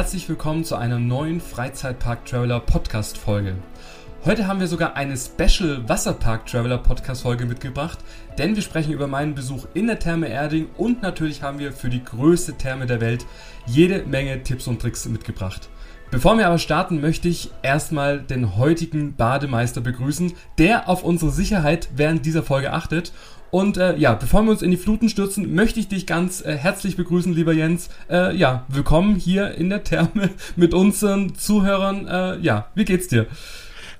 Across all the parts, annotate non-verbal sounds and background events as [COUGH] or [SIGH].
Herzlich willkommen zu einer neuen Freizeitpark Traveler Podcast Folge. Heute haben wir sogar eine Special Wasserpark Traveler Podcast Folge mitgebracht, denn wir sprechen über meinen Besuch in der Therme Erding und natürlich haben wir für die größte Therme der Welt jede Menge Tipps und Tricks mitgebracht. Bevor wir aber starten, möchte ich erstmal den heutigen Bademeister begrüßen, der auf unsere Sicherheit während dieser Folge achtet. Und äh, ja, bevor wir uns in die Fluten stürzen, möchte ich dich ganz äh, herzlich begrüßen, lieber Jens. Äh, ja, willkommen hier in der Therme [LAUGHS] mit unseren Zuhörern. Äh, ja, wie geht's dir?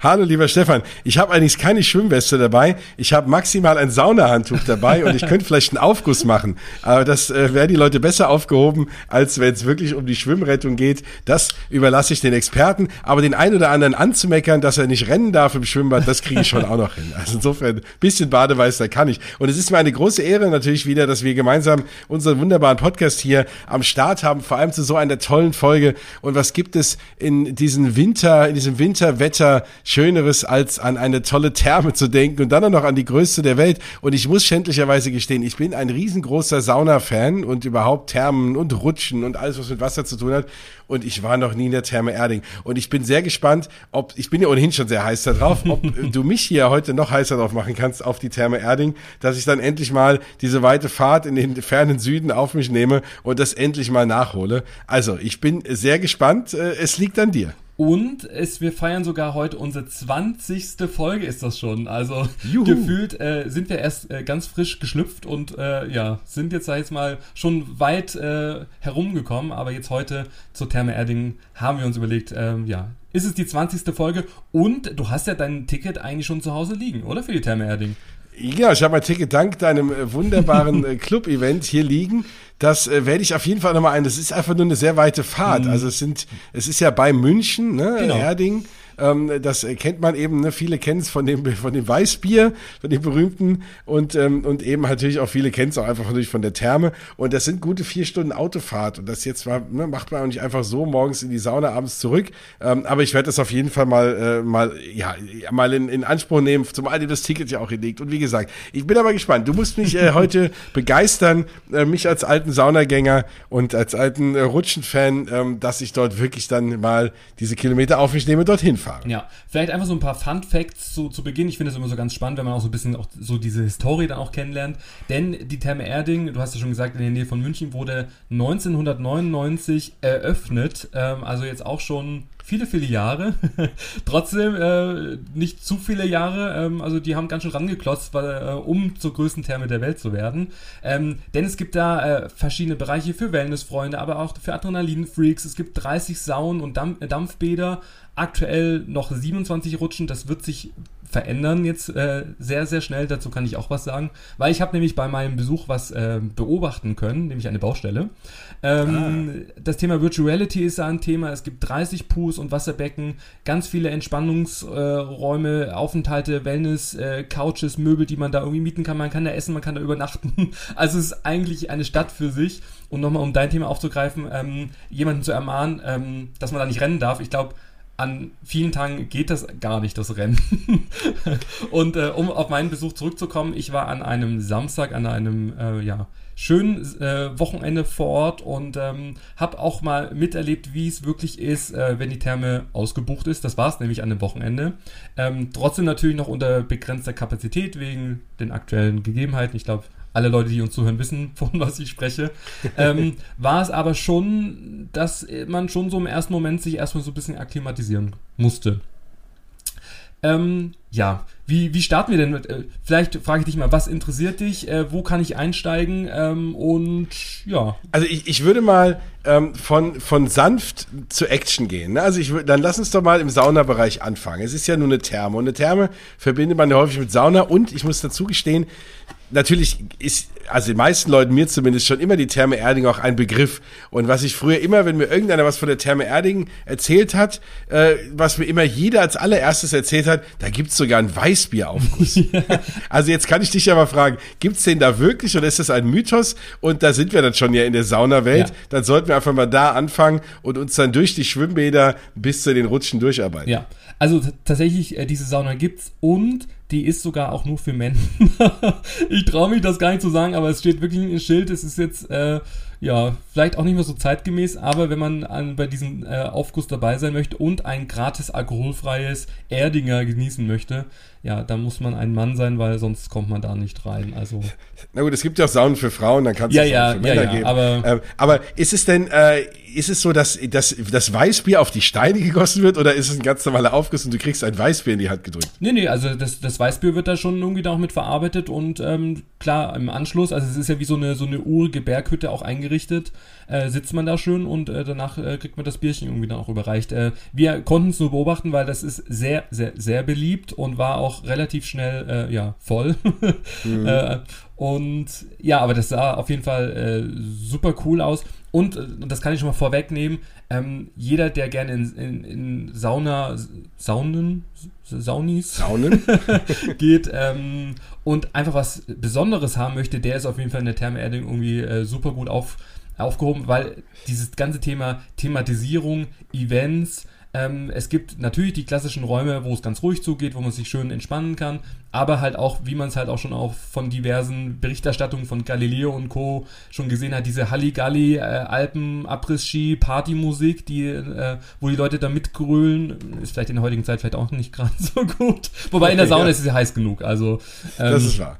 Hallo, lieber Stefan. Ich habe eigentlich keine Schwimmweste dabei. Ich habe maximal ein Saunahandtuch dabei und ich könnte vielleicht einen Aufguss machen. Aber das äh, wäre die Leute besser aufgehoben, als wenn es wirklich um die Schwimmrettung geht. Das überlasse ich den Experten. Aber den einen oder anderen anzumeckern, dass er nicht rennen darf im Schwimmbad, das kriege ich schon auch noch hin. Also insofern, ein bisschen Bademeister kann ich. Und es ist mir eine große Ehre natürlich wieder, dass wir gemeinsam unseren wunderbaren Podcast hier am Start haben, vor allem zu so einer tollen Folge. Und was gibt es in diesem Winter, in diesem Winterwetter Schöneres, als an eine tolle Therme zu denken und dann auch noch an die größte der Welt. Und ich muss schändlicherweise gestehen, ich bin ein riesengroßer Sauna-Fan und überhaupt Thermen und Rutschen und alles, was mit Wasser zu tun hat. Und ich war noch nie in der Therme Erding. Und ich bin sehr gespannt, ob, ich bin ja ohnehin schon sehr heiß da drauf, ob du mich hier heute noch heißer drauf machen kannst auf die Therme Erding, dass ich dann endlich mal diese weite Fahrt in den fernen Süden auf mich nehme und das endlich mal nachhole. Also, ich bin sehr gespannt. Äh, es liegt an dir. Und es, wir feiern sogar heute unsere 20. Folge ist das schon. Also Juhu. gefühlt äh, sind wir erst äh, ganz frisch geschlüpft und äh, ja, sind jetzt, sag ich jetzt mal, schon weit äh, herumgekommen. Aber jetzt heute zur Therme Erding haben wir uns überlegt, ähm, ja, ist es die 20. Folge und du hast ja dein Ticket eigentlich schon zu Hause liegen, oder? Für die Therme Erding. Ja, ich habe mein Ticket dank deinem äh, wunderbaren äh, Club-Event hier liegen. Das äh, werde ich auf jeden Fall nochmal ein. Das ist einfach nur eine sehr weite Fahrt. Mhm. Also es sind, es ist ja bei München, ne, genau. Erding. Ähm, das kennt man eben, ne? viele kennen es von dem, [LAUGHS] von dem Weißbier, von dem berühmten und, ähm, und eben natürlich auch viele kennen es auch einfach natürlich von der Therme. Und das sind gute vier Stunden Autofahrt. Und das jetzt war, ne, macht man auch nicht einfach so morgens in die Sauna, abends zurück. Ähm, aber ich werde das auf jeden Fall mal, äh, mal, ja, mal in, in Anspruch nehmen, zumal dir das Ticket ja auch hinlegt. Und wie gesagt, ich bin aber gespannt. Du musst mich äh, [LAUGHS] heute begeistern, äh, mich als alten Saunagänger und als alten äh, Rutschenfan, ähm, dass ich dort wirklich dann mal diese Kilometer auf mich nehme, dorthin fahre fahren. Ja, vielleicht einfach so ein paar Fun Facts zu, zu Beginn. Ich finde es immer so ganz spannend, wenn man auch so ein bisschen auch so diese Historie dann auch kennenlernt. Denn die Therme Erding, du hast ja schon gesagt, in der Nähe von München wurde 1999 eröffnet. Ähm, also jetzt auch schon viele, viele Jahre. [LAUGHS] Trotzdem äh, nicht zu viele Jahre. Ähm, also die haben ganz schön rangeklotzt, weil, äh, um zur größten Therme der Welt zu werden. Ähm, denn es gibt da äh, verschiedene Bereiche für Wellnessfreunde, aber auch für Adrenalinfreaks. Es gibt 30 Saunen und Dampf Dampfbäder aktuell noch 27 Rutschen. Das wird sich verändern jetzt äh, sehr, sehr schnell. Dazu kann ich auch was sagen, weil ich habe nämlich bei meinem Besuch was äh, beobachten können, nämlich eine Baustelle. Ähm, ah. Das Thema Virtual Reality ist da ein Thema. Es gibt 30 Pools und Wasserbecken, ganz viele Entspannungsräume, äh, Aufenthalte, Wellness, äh, Couches, Möbel, die man da irgendwie mieten kann. Man kann da essen, man kann da übernachten. [LAUGHS] Also es ist eigentlich eine Stadt für sich. Und nochmal, um dein Thema aufzugreifen, ähm, jemanden zu ermahnen, ähm, dass man da nicht rennen darf. Ich glaube, an vielen Tagen geht das gar nicht, das Rennen. [LAUGHS] und äh, um auf meinen Besuch zurückzukommen, ich war an einem Samstag, an einem äh, ja, schönen äh, Wochenende vor Ort und ähm, habe auch mal miterlebt, wie es wirklich ist, äh, wenn die Therme ausgebucht ist. Das war es nämlich an dem Wochenende. Ähm, trotzdem natürlich noch unter begrenzter Kapazität wegen den aktuellen Gegebenheiten. Ich glaube, alle Leute, die uns zuhören, wissen, [LAUGHS] von was ich spreche, ähm, war es aber schon, dass man schon so im ersten Moment sich erstmal so ein bisschen akklimatisieren musste. Ähm, ja, wie, wie starten wir denn? Mit, äh, vielleicht frage ich dich mal, was interessiert dich? Äh, wo kann ich einsteigen? Ähm, und ja. Also ich, ich würde mal ähm, von, von sanft zu Action gehen. Ne? Also ich würde, dann lass uns doch mal im Saunabereich anfangen. Es ist ja nur eine Therme und eine Therme verbindet man ja häufig mit Sauna und ich muss dazu gestehen, natürlich ist, also den meisten Leuten, mir zumindest, schon immer die Therme Erding auch ein Begriff. Und was ich früher immer, wenn mir irgendeiner was von der Therme Erding erzählt hat, äh, was mir immer jeder als allererstes erzählt hat, da gibt's sogar einen Weißbieraufguss. [LAUGHS] ja. Also jetzt kann ich dich ja mal fragen, gibt's den da wirklich oder ist das ein Mythos? Und da sind wir dann schon ja in der Saunawelt. Ja. Dann sollten wir einfach mal da anfangen und uns dann durch die Schwimmbäder bis zu den Rutschen durcharbeiten. Ja, also tatsächlich, äh, diese Sauna gibt's und die ist sogar auch nur für Männer. [LAUGHS] ich traue mich das gar nicht zu sagen, aber es steht wirklich ein Schild. Es ist jetzt äh, ja, vielleicht auch nicht mehr so zeitgemäß, aber wenn man an, bei diesem äh, Aufguss dabei sein möchte und ein gratis alkoholfreies Erdinger genießen möchte, ja, da muss man ein Mann sein, weil sonst kommt man da nicht rein. Also [LAUGHS] na gut, es gibt ja auch Saunen für Frauen, dann kann es ja, auch ja, für Männer ja, ja, geben. aber- ähm, aber ist es denn, äh, ist es so, dass, dass das Weißbier auf die Steine gegossen wird oder ist es ein ganz normaler Aufguss und du kriegst ein Weißbier in die Hand gedrückt? Nee, nee, also das, das Weißbier wird da schon irgendwie da auch mit verarbeitet und ähm, klar, im Anschluss, also es ist ja wie so eine, so eine urige Berghütte auch eingerichtet, äh, sitzt man da schön und äh, danach äh, kriegt man das Bierchen irgendwie dann auch überreicht. Äh, wir konnten es nur beobachten, weil das ist sehr, sehr, sehr beliebt und war auch relativ schnell, äh, ja, voll. [LAUGHS] äh, und ja, aber das sah auf jeden Fall super cool aus. Und das kann ich schon mal vorwegnehmen, ähm, jeder, der gerne in, in, in Sauna, Saunen, Saunis, Saunen? [LAUGHS] geht ähm, und einfach was Besonderes haben möchte, der ist auf jeden Fall in der Therme Erding irgendwie äh, super gut auf, aufgehoben, weil dieses ganze Thema Thematisierung, Events, ähm, es gibt natürlich die klassischen Räume, wo es ganz ruhig zugeht, wo man sich schön entspannen kann, aber halt auch, wie man es halt auch schon auch von diversen Berichterstattungen von Galileo und Co. schon gesehen hat, diese Halligalli, äh, Alpen, Abriss-Ski, Partymusik, die, äh, wo die Leute da mitgrölen, ist vielleicht in der heutigen Zeit vielleicht auch nicht [LAUGHS] gerade so gut. Wobei in der Sauna Ja. ist es ja heiß genug, also ähm, Das ist wahr.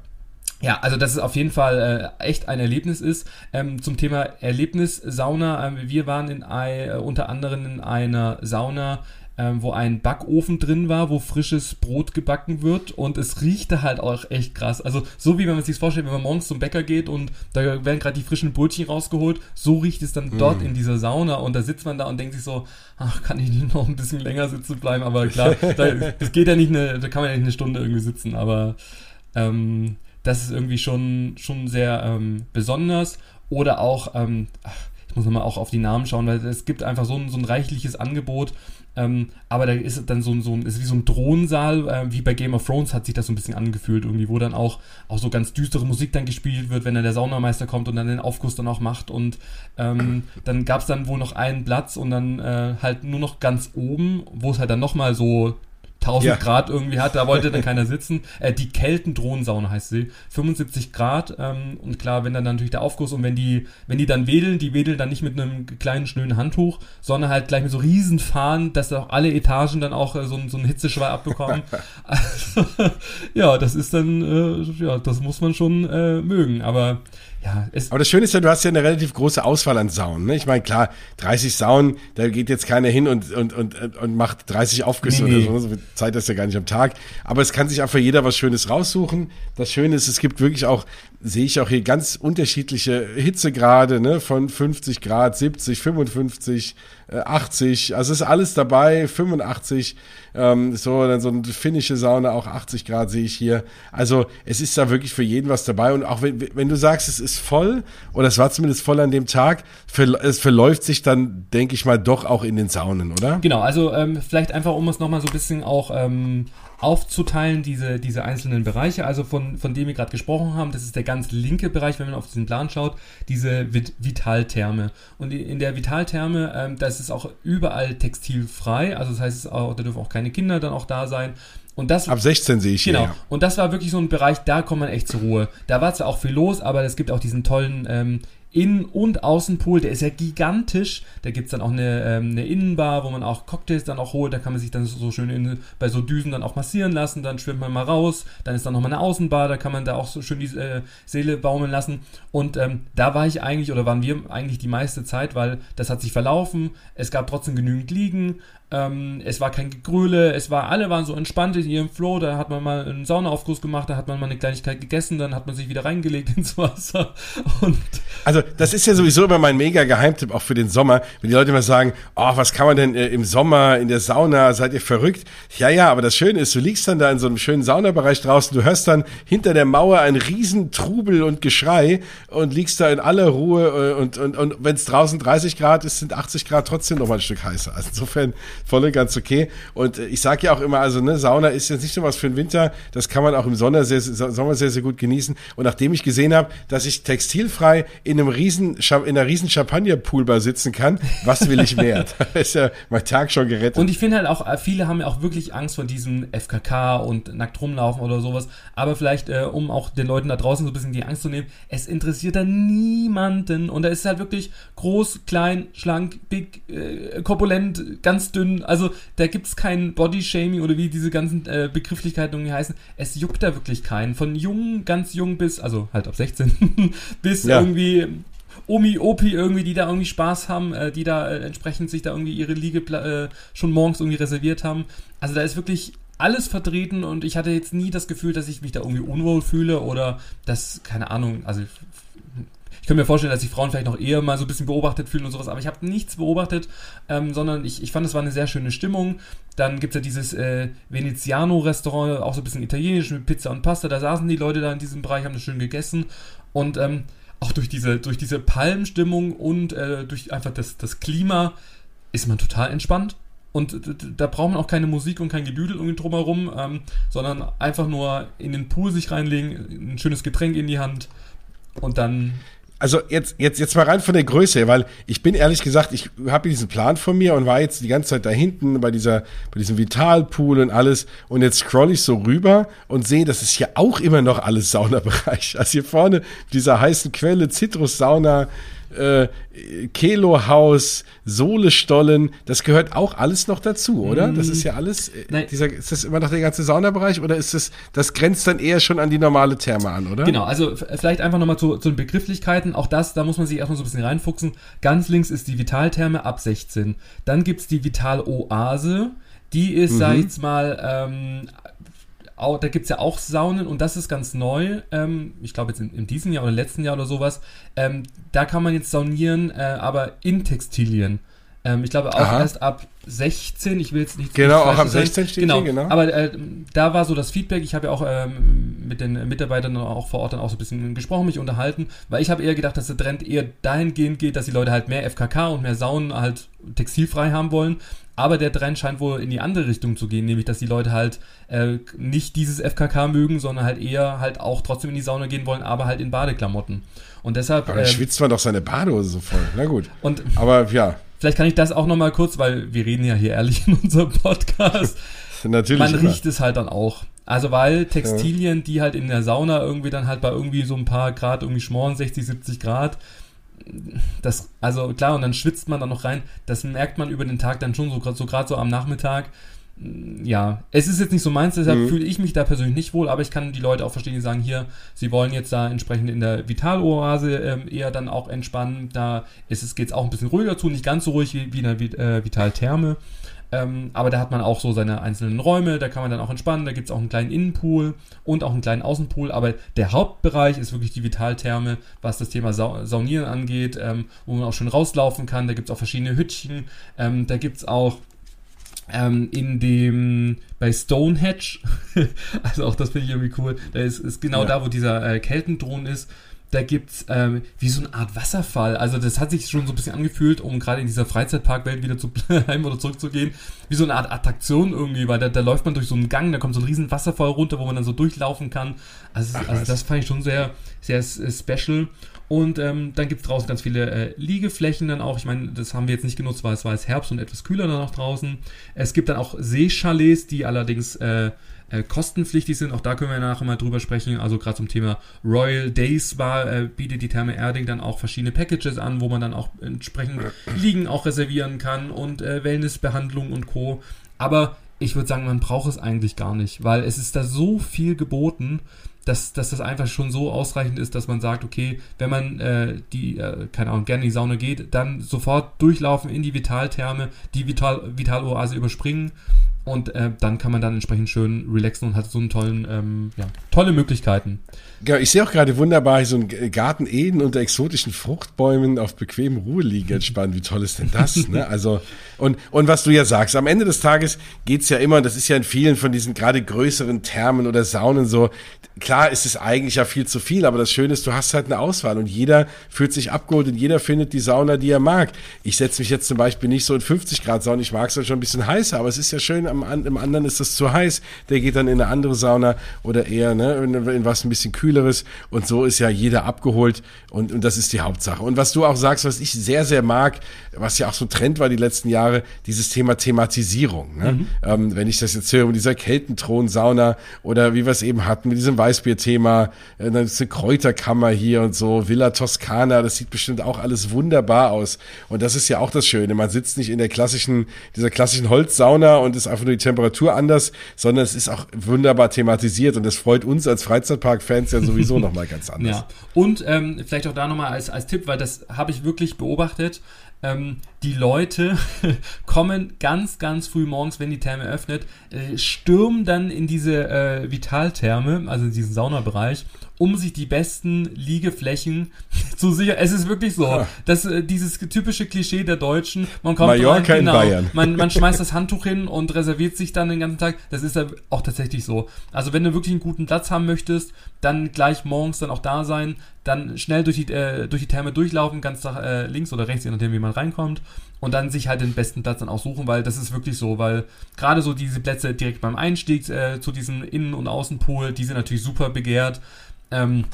Ja, also dass es auf jeden Fall äh, echt ein Erlebnis ist. Ähm, zum Thema Erlebnissauna, ähm, wir waren in äh, unter anderem in einer Sauna, ähm, wo ein Backofen drin war, wo frisches Brot gebacken wird und es riechte halt auch echt krass. Also so wie wenn man sich vorstellt, wenn man morgens zum Bäcker geht und da werden gerade die frischen Brötchen rausgeholt, so riecht es dann dort in dieser Sauna und da sitzt man da und denkt sich so, ach, kann ich nicht noch ein bisschen länger sitzen bleiben, aber klar, [LAUGHS] da, das geht ja nicht eine, da kann man ja nicht eine Stunde irgendwie sitzen, aber ähm, das ist irgendwie schon, schon sehr ähm, besonders. Oder auch, ähm, ich muss nochmal auch auf die Namen schauen, weil es gibt einfach so ein, so ein reichliches Angebot. Ähm, aber da ist dann so ein, so ein, ist wie so ein Thronsaal, äh, wie bei Game of Thrones hat sich das so ein bisschen angefühlt, irgendwie, wo dann auch, auch so ganz düstere Musik dann gespielt wird, wenn dann der Saunameister kommt und dann den Aufguss dann auch macht. Und ähm, dann gab es dann wohl noch einen Platz und dann äh, halt nur noch ganz oben, wo es halt dann nochmal so 1000 Ja. Grad irgendwie hat, da wollte dann [LAUGHS] keiner sitzen. Äh, die Keltendrohnsauna heißt sie. 75 Grad ähm, und klar, wenn dann natürlich der Aufguss und wenn die, wenn die dann wedeln, die wedeln dann nicht mit einem kleinen schnöden Handtuch, sondern halt gleich mit so riesen Fahnen, dass auch alle Etagen dann auch äh, so, so einen Hitzeschwall abbekommen. [LAUGHS] also, [LAUGHS] ja, das ist dann, äh, ja, das muss man schon äh, mögen, aber ja, Aber das Schöne ist ja, du hast ja eine relativ große Auswahl an Saunen. Ne? Ich meine, klar, 30 Saunen, da geht jetzt keiner hin und, und, und, und macht 30 Aufgüsse Nee, nee. oder so. So Zeit ist ja gar nicht am Tag. Aber es kann sich einfach jeder was Schönes raussuchen. Das Schöne ist, es gibt wirklich auch, sehe ich auch hier ganz unterschiedliche Hitzegrade, ne? von 50 Grad, 70, 55, äh, 80. Also ist alles dabei, 85. Ähm, so, dann so eine finnische Sauna, auch 80 Grad sehe ich hier. Also es ist da wirklich für jeden was dabei. Und auch wenn, wenn du sagst, es ist voll, oder es war zumindest voll an dem Tag, verl- es verläuft sich dann, denke ich mal, doch auch in den Saunen, oder? Genau, also ähm, vielleicht einfach, um es nochmal so ein bisschen auch ähm, aufzuteilen, diese, diese einzelnen Bereiche, also von, von dem wir gerade gesprochen haben, das ist der ganz linke Bereich, wenn man auf diesen Plan schaut, diese Vit Vitaltherme. Und in der Vitaltherme, ähm, da ist auch überall textilfrei, also das heißt, auch, da dürfen auch keine Kinder dann auch da sein. Und das Ab 16 sehe ich Genau. hier. ja. Und das war wirklich so ein Bereich, da kommt man echt zur Ruhe. Da war zwar auch viel los, aber es gibt auch diesen tollen ähm, Innen- und Außenpool, der ist ja gigantisch. Da gibt's dann auch eine, ähm, eine Innenbar, wo man auch Cocktails dann auch holt. Da kann man sich dann so schön in, bei so Düsen dann auch massieren lassen. Dann schwimmt man mal raus. Dann ist dann nochmal eine Außenbar, da kann man da auch so schön die äh, Seele baumeln lassen. Und ähm, da war ich eigentlich, oder waren wir eigentlich die meiste Zeit, weil das hat sich verlaufen. Es gab trotzdem genügend Liegen. Ähm, es war kein Gegröle, es war, alle waren so entspannt in ihrem Flow, da hat man mal einen Saunaaufguss gemacht, da hat man mal eine Kleinigkeit gegessen, dann hat man sich wieder reingelegt [LAUGHS] ins Wasser und Also das ist ja sowieso immer mein mega Geheimtipp auch für den Sommer, wenn die Leute immer sagen, oh, was kann man denn äh, im Sommer in der Sauna, seid ihr verrückt? Ja, ja, aber das Schöne ist, du liegst dann da in so einem schönen Saunabereich draußen, du hörst dann hinter der Mauer ein riesen Trubel und Geschrei und liegst da in aller Ruhe äh, und, und, und wenn es draußen 30 Grad ist, sind 80 Grad trotzdem noch mal ein Stück heißer. Also insofern voll und ganz okay. Und äh, ich sage ja auch immer, also ne, Sauna ist jetzt nicht nur was für den Winter, das kann man auch im Sommer sehr, sehr- Sommer sehr, sehr gut genießen. Und nachdem ich gesehen habe, dass ich textilfrei in einem riesen, in einer riesen Champagner-Poolbar sitzen kann, was will ich mehr? [LAUGHS] da ist ja mein Tag schon gerettet. Und ich finde halt auch, äh, viele haben ja auch wirklich Angst vor diesem FKK und nackt rumlaufen oder sowas. Aber vielleicht, äh, um auch den Leuten da draußen so ein bisschen die Angst zu nehmen, es interessiert da niemanden. Und da ist es halt wirklich groß, klein, schlank, big, äh, korpulent, ganz dünn. Also da gibt es kein Body-Shaming oder wie diese ganzen äh, Begrifflichkeiten irgendwie heißen. Es juckt da wirklich keinen. Von jung, ganz jung bis, also halt ab 16, [LAUGHS] bis ja. irgendwie Omi, Opi irgendwie, die da irgendwie Spaß haben, äh, die da äh, entsprechend sich da irgendwie ihre Liege äh, schon morgens irgendwie reserviert haben. Also da ist wirklich alles vertreten und ich hatte jetzt nie das Gefühl, dass ich mich da irgendwie unwohl fühle oder dass, keine Ahnung, also ich könnte mir vorstellen, dass sich Frauen vielleicht noch eher mal so ein bisschen beobachtet fühlen und sowas, aber ich habe nichts beobachtet, ähm, sondern ich, ich fand, es war eine sehr schöne Stimmung. Dann gibt es ja dieses äh, Veneziano-Restaurant, auch so ein bisschen italienisch mit Pizza und Pasta. Da saßen die Leute da in diesem Bereich, haben das schön gegessen. Und ähm, auch durch diese, durch diese Palmstimmung und äh, durch einfach das, das Klima ist man total entspannt. Und da braucht man auch keine Musik und kein Gedüdel irgendwie drumherum, ähm, sondern einfach nur in den Pool sich reinlegen, ein schönes Getränk in die Hand und dann also jetzt, jetzt, jetzt mal rein von der Größe, weil ich bin ehrlich gesagt, ich habe diesen Plan von mir und war jetzt die ganze Zeit da hinten bei dieser, bei diesem Vitalpool und alles und jetzt scroll ich so rüber und sehe, das ist ja auch immer noch alles Saunabereich. [LAUGHS] Also hier vorne dieser heißen Quelle, Zitrussauna, äh, Kelohaus, Sohlestollen, das gehört auch alles noch dazu, oder? Das ist ja alles, äh, Nein. dieser, ist das immer noch der ganze Saunabereich oder ist das, das grenzt dann eher schon an die normale Therme an, oder? Genau, also vielleicht einfach nochmal zu, zu den Begrifflichkeiten, auch das, da muss man sich erstmal so ein bisschen reinfuchsen. Ganz links ist die Vitaltherme ab 16. Dann gibt's die Vitaloase, die ist, mhm. sag ich jetzt mal, ähm, auch, da gibt es ja auch Saunen und das ist ganz neu. Ähm, ich glaube jetzt in, in, diesem Jahr oder letzten Jahr oder sowas. Ähm, da kann man jetzt saunieren, äh, aber in Textilien. Ähm, ich glaube auch Aha. erst ab 16, ich will jetzt nicht. Genau, auch ab 16 steht genau. Hier, genau. Aber äh, da war so das Feedback, ich habe ja auch ähm, mit den Mitarbeitern auch vor Ort dann auch so ein bisschen gesprochen, mich unterhalten, weil ich habe eher gedacht, dass der Trend eher dahingehend geht, dass die Leute halt mehr FKK und mehr Saunen halt textilfrei haben wollen. Aber der Trend scheint wohl in die andere Richtung zu gehen, nämlich dass die Leute halt äh, nicht dieses FKK mögen, sondern halt eher halt auch trotzdem in die Sauna gehen wollen, aber halt in Badeklamotten. Und deshalb. Aber dann äh, schwitzt man doch seine Badehose so voll. Na gut. Und aber ja. Vielleicht kann ich das auch nochmal kurz, weil wir reden ja hier ehrlich [LAUGHS] in unserem Podcast. [LAUGHS] Natürlich. Man immer. riecht es halt dann auch. Also weil Textilien, die halt in der Sauna irgendwie dann halt bei irgendwie so ein paar Grad irgendwie schmoren, 60, 70 Grad, das, also klar, und dann schwitzt man dann noch rein. Das merkt man über den Tag dann schon, so gerade so, so am Nachmittag. Ja, es ist jetzt nicht so meins, deshalb mhm. fühle ich mich da persönlich nicht wohl, aber ich kann die Leute auch verstehen, die sagen, hier, sie wollen jetzt da entsprechend in der Vitaloase ähm, eher dann auch entspannen. Da ist es, geht es auch ein bisschen ruhiger zu, nicht ganz so ruhig wie, wie in der äh, Vitaltherme. Ähm, aber da hat man auch so seine einzelnen Räume, da kann man dann auch entspannen, da gibt es auch einen kleinen Innenpool und auch einen kleinen Außenpool, aber der Hauptbereich ist wirklich die Vitaltherme, was das Thema Sa Saunieren angeht, ähm, wo man auch schön rauslaufen kann, da gibt es auch verschiedene Hütchen, ähm, da gibt es auch ähm, in dem bei Stonehenge, [LAUGHS] also auch das finde ich irgendwie cool, da ist, ist genau ja. da, wo dieser äh, Keltendron ist, da gibt's ähm, wie so eine Art Wasserfall. Also das hat sich schon so ein bisschen angefühlt, um gerade in dieser Freizeitparkwelt wieder zu bleiben [LAUGHS] oder zurückzugehen, wie so eine Art Attraktion irgendwie, weil da, da läuft man durch so einen Gang, da kommt so ein riesen Wasserfall runter, wo man dann so durchlaufen kann. Also, Ach, also das fand ich schon sehr, sehr äh, special. Und ähm, dann gibt's draußen ganz viele äh, Liegeflächen dann auch. Ich meine, das haben wir jetzt nicht genutzt, weil es war jetzt Herbst und etwas kühler dann auch draußen. Es gibt dann auch Seechalets, die allerdings äh, äh, kostenpflichtig sind. Auch da können wir nachher mal drüber sprechen. Also gerade zum Thema Royal Days war, äh, bietet die Therme Erding dann auch verschiedene Packages an, wo man dann auch entsprechend Liegen auch reservieren kann und äh, Wellnessbehandlung und Co. Aber ich würde sagen, man braucht es eigentlich gar nicht, weil es ist da so viel geboten, dass, dass das einfach schon so ausreichend ist, dass man sagt, okay, wenn man äh, die, äh, keine Ahnung, gerne in die Sauna geht, dann sofort durchlaufen in die Vitaltherme, die Vital, Vitaloase überspringen und äh, dann kann man dann entsprechend schön relaxen und hat so einen tollen, ähm, ja, tolle Möglichkeiten. Ja, ich sehe auch gerade wunderbar so einen Garten Eden unter exotischen Fruchtbäumen auf bequemem Ruhe liegen entspannen. Wie toll ist denn das? ne? [LAUGHS] Also, und, und was du ja sagst, am Ende des Tages geht's ja immer, das ist ja in vielen von diesen gerade größeren Thermen oder Saunen so, klar ist es eigentlich ja viel zu viel, aber das Schöne ist, du hast halt eine Auswahl und jeder fühlt sich abgeholt und jeder findet die Sauna, die er mag. Ich setze mich jetzt zum Beispiel nicht so in 50 Grad Sauna, ich mag es schon ein bisschen heißer, aber es ist ja schön, am, im anderen ist das zu heiß, der geht dann in eine andere Sauna oder eher ne, in, in was ein bisschen kühleres und so ist ja jeder abgeholt und, und das ist die Hauptsache. Und was du auch sagst, was ich sehr, sehr mag, was ja auch so ein Trend war die letzten Jahre, dieses Thema Thematisierung. Ne? Mhm. Ähm, wenn ich das jetzt höre mit dieser Keltenthron-Sauna oder wie wir es eben hatten mit diesem Weißbier-Thema, äh, dann ist eine Kräuterkammer hier und so, Villa Toscana, das sieht bestimmt auch alles wunderbar aus. Und das ist ja auch das Schöne. Man sitzt nicht in der klassischen, dieser klassischen Holzsauna und ist einfach nur die Temperatur anders, sondern es ist auch wunderbar thematisiert und das freut uns als Freizeitpark-Fans ja sowieso [LAUGHS] nochmal ganz anders. Ja. Und ähm, vielleicht auch da nochmal als, als Tipp, weil das habe ich wirklich beobachtet. Ähm, die Leute [LAUGHS] kommen ganz, ganz früh morgens, wenn die Therme öffnet, äh, stürmen dann in diese äh, Vitaltherme, also in diesen Saunabereich um sich die besten Liegeflächen [LAUGHS] zu sichern. Es ist wirklich so, ja. dass äh, dieses typische Klischee der Deutschen, man kommt Mallorca rein, genau, in Bayern. Man, man [LAUGHS] schmeißt das Handtuch hin und reserviert sich dann den ganzen Tag. Das ist ja auch tatsächlich so. Also wenn du wirklich einen guten Platz haben möchtest, dann gleich morgens dann auch da sein, dann schnell durch die, äh, durch die Therme durchlaufen, ganz nach äh, links oder rechts, je nachdem, wie man reinkommt und dann sich halt den besten Platz dann auch suchen, weil das ist wirklich so, weil gerade so diese Plätze direkt beim Einstieg äh, zu diesem Innen- und Außenpool, die sind natürlich super begehrt. Ähm,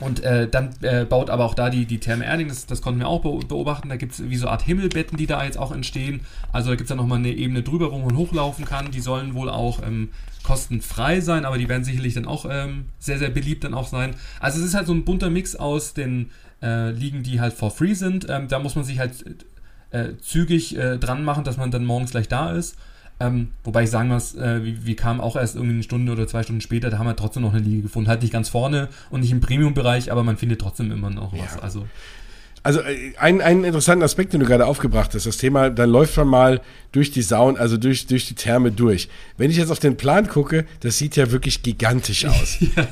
und äh, dann äh, baut aber auch da die, die Therme Erding, das, das konnten wir auch beobachten, da gibt es wie so eine Art Himmelbetten, die da jetzt auch entstehen. Also da gibt es dann nochmal eine Ebene drüber, wo man hochlaufen kann. Die sollen wohl auch ähm, kostenfrei sein, aber die werden sicherlich dann auch ähm, sehr, sehr beliebt dann auch sein. Also es ist halt so ein bunter Mix aus den äh, Ligen, die halt for free sind. Ähm, da muss man sich halt äh, zügig äh, dran machen, dass man dann morgens gleich da ist. Ähm, wobei ich sagen muss, äh, wir, wir kamen auch erst irgendwie eine Stunde oder zwei Stunden später, da haben wir trotzdem noch eine Liege gefunden. Halt nicht ganz vorne und nicht im Premium-Bereich, aber man findet trotzdem immer noch was. Ja. Also also äh, ein, einen interessanten Aspekt, den du gerade aufgebracht hast, das Thema, dann läuft man mal durch die Saun, also durch, durch die Therme durch. Wenn ich jetzt auf den Plan gucke, das sieht ja wirklich gigantisch aus. [LAUGHS] ja.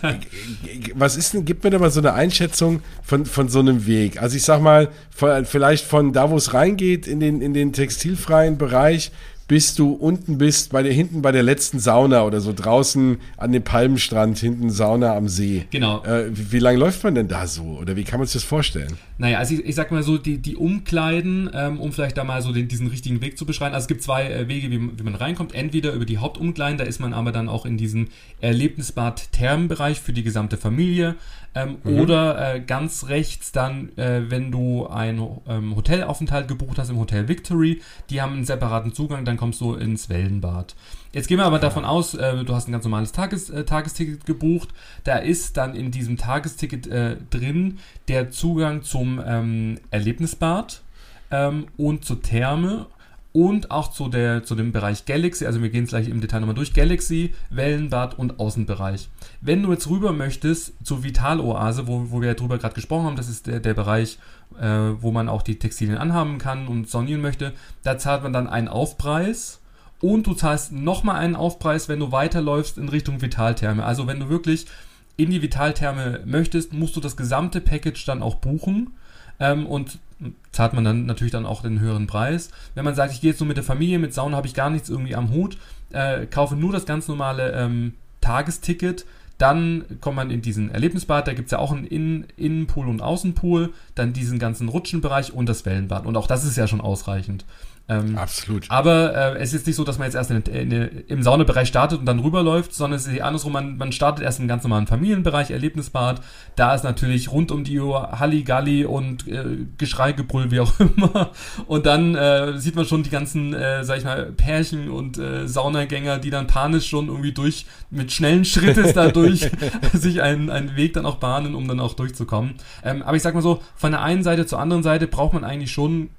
Was ist denn, gib mir da mal so eine Einschätzung von, von so einem Weg. Also ich sag mal, von, vielleicht von da, wo es reingeht, in den, in den textilfreien Bereich, bis du unten bist, bei der, hinten bei der letzten Sauna oder so draußen an dem Palmenstrand, hinten Sauna am See. Genau. Äh, wie, wie lange läuft man denn da so? Oder wie kann man sich das vorstellen? Naja, also ich, ich sag mal so, die, die Umkleiden, ähm, um vielleicht da mal so den, diesen richtigen Weg zu beschreiben. Also es gibt zwei äh, Wege, wie, wie man reinkommt. Entweder über die Hauptumkleiden, da ist man aber dann auch in diesem Erlebnisbad-Thermenbereich für die gesamte Familie. Ähm, mhm. Oder äh, ganz rechts dann, äh, wenn du ein ähm, Hotelaufenthalt gebucht hast im Hotel Victory, die haben einen separaten Zugang, dann kommst du ins Wellenbad. Jetzt gehen wir aber davon aus, äh, du hast ein ganz normales Tages, äh, Tagesticket gebucht. Da ist dann in diesem Tagesticket äh, drin der Zugang zum ähm, Erlebnisbad ähm, und zur Therme und auch zu, der, zu dem Bereich Galaxy, also wir gehen es gleich im Detail nochmal durch, Galaxy, Wellenbad und Außenbereich. Wenn du jetzt rüber möchtest zur Vitaloase, wo, wo wir ja drüber gerade gesprochen haben, das ist der, der Bereich, äh, wo man auch die Textilien anhaben kann und sonieren möchte, da zahlt man dann einen Aufpreis und du zahlst nochmal einen Aufpreis, wenn du weiterläufst in Richtung Vitaltherme. Also wenn du wirklich in die Vitaltherme möchtest, musst du das gesamte Package dann auch buchen ähm, und zahlt man dann natürlich dann auch den höheren Preis. Wenn man sagt, ich gehe jetzt nur mit der Familie, mit Sauna habe ich gar nichts irgendwie am Hut, äh, kaufe nur das ganz normale ähm, Tagesticket, dann kommt man in diesen Erlebnisbad, da gibt es ja auch einen Innen Innenpool und Außenpool, dann diesen ganzen Rutschenbereich und das Wellenbad. Und auch das ist ja schon ausreichend. Ähm, Absolut. Aber äh, es ist nicht so, dass man jetzt erst in, in, im Saunebereich startet und dann rüberläuft, sondern es ist andersrum, man, man startet erst im ganz normalen Familienbereich, Erlebnisbad. Da ist natürlich rund um die Uhr Halligalli und äh, Geschrei, Gebrüll, wie auch [LAUGHS] immer. Und dann äh, sieht man schon die ganzen, äh, sag ich mal, Pärchen und äh, Saunagänger, die dann panisch schon irgendwie durch, mit schnellen Schrittes dadurch [LAUGHS] sich einen, einen Weg dann auch bahnen, um dann auch durchzukommen. Ähm, aber ich sag mal so, von der einen Seite zur anderen Seite braucht man eigentlich schon,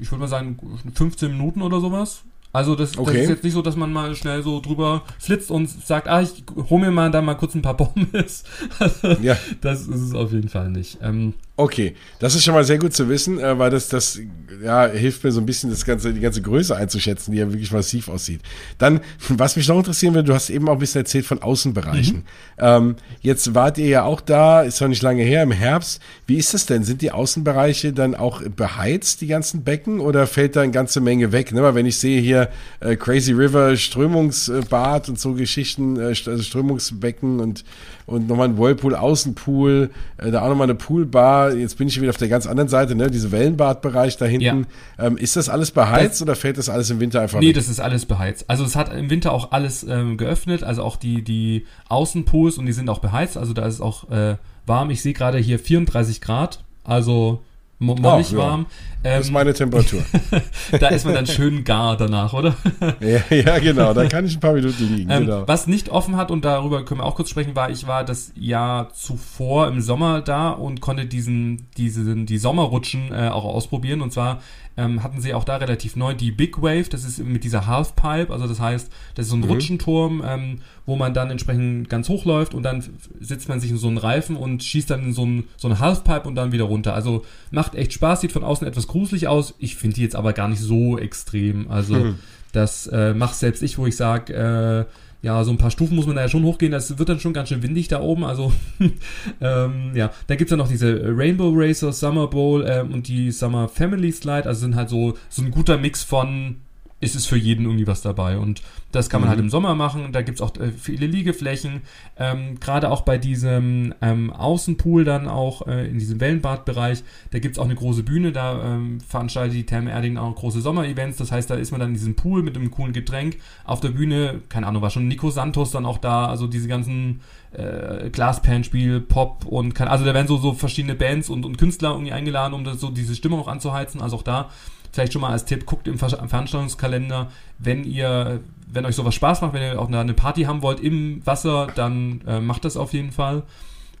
ich würde mal sagen, fünf 15 Minuten oder sowas. Also das, okay. das, ist jetzt nicht so, dass man mal schnell so drüber flitzt und sagt, ah, ich hole mir mal da mal kurz ein paar Pommes. [LAUGHS] ja. Das ist es auf jeden Fall nicht. Ähm, Okay, das ist schon mal sehr gut zu wissen, äh, weil das, das ja, hilft mir so ein bisschen, das ganze, die ganze Größe einzuschätzen, die ja wirklich massiv aussieht. Dann, [LAUGHS] was mich noch interessieren würde, du hast eben auch ein bisschen erzählt von Außenbereichen. Mhm. Ähm, jetzt wart ihr ja auch da, ist noch nicht lange her, im Herbst. Wie ist das denn? Sind die Außenbereiche dann auch beheizt, die ganzen Becken, oder fällt da eine ganze Menge weg? Ne? Weil wenn ich sehe hier äh, Crazy River, Strömungsbad und so Geschichten, äh, also Strömungsbecken und und nochmal ein Whirlpool, Außenpool, äh, da auch nochmal eine Poolbar. Jetzt bin ich wieder auf der ganz anderen Seite, ne? Diese Wellenbadbereich da hinten. Ja. Ähm, ist das alles beheizt das, oder fällt das alles im Winter einfach Nee, weg? das ist alles beheizt. Also es hat im Winter auch alles ähm, geöffnet, also auch die, die Außenpools und die sind auch beheizt. Also da ist es auch äh, warm. Ich sehe gerade hier 34 Grad. Also mollig oh, warm. Ja. das ist meine Temperatur. [LAUGHS] da ist man dann schön gar danach, oder? [LAUGHS] ja, ja, genau, da kann ich ein paar Minuten liegen. Ähm, genau. Was nicht offen hat, und darüber können wir auch kurz sprechen, war, ich war das Jahr zuvor im Sommer da und konnte diesen, diesen, die Sommerrutschen äh, auch ausprobieren. Und zwar ähm, hatten sie auch da relativ neu die Big Wave, das ist mit dieser Halfpipe, also das heißt, das ist so ein mhm. Rutschenturm, ähm, wo man dann entsprechend ganz hoch läuft und dann setzt man sich in so einen Reifen und schießt dann in so, ein, so eine Halfpipe und dann wieder runter. Also macht echt Spaß, sieht von außen etwas gruselig aus. Ich finde die jetzt aber gar nicht so extrem. Also mhm. das äh, macht selbst ich, wo ich sage, äh, ja, so ein paar Stufen muss man da ja schon hochgehen. Das wird dann schon ganz schön windig da oben. Also, [LAUGHS] ähm, ja, da gibt's ja noch diese Rainbow Racer, Summer Bowl ähm, und die Summer Family Slide. Also sind halt so, so ein guter Mix von ist es für jeden irgendwie was dabei. Und das kann man halt mhm. halt im Sommer machen. Da gibt's auch äh, viele Liegeflächen. Ähm, Gerade auch bei diesem ähm, Außenpool dann auch äh, in diesem Wellenbadbereich, da gibt's auch eine große Bühne. Da ähm, veranstaltet die Therme Erding auch große Sommerevents. Das heißt, da ist man dann in diesem Pool mit einem coolen Getränk. Auf der Bühne, keine Ahnung, war schon Nico Santos dann auch da. Also diese ganzen äh, Glaspan-Spiel, Pop und kann, also da werden so, so verschiedene Bands und, und Künstler irgendwie eingeladen, um das, so diese Stimmung auch anzuheizen. Also auch da vielleicht schon mal als Tipp, guckt im Veranstaltungskalender, wenn ihr, wenn euch sowas Spaß macht, wenn ihr auch eine Party haben wollt im Wasser, dann äh, macht das auf jeden Fall.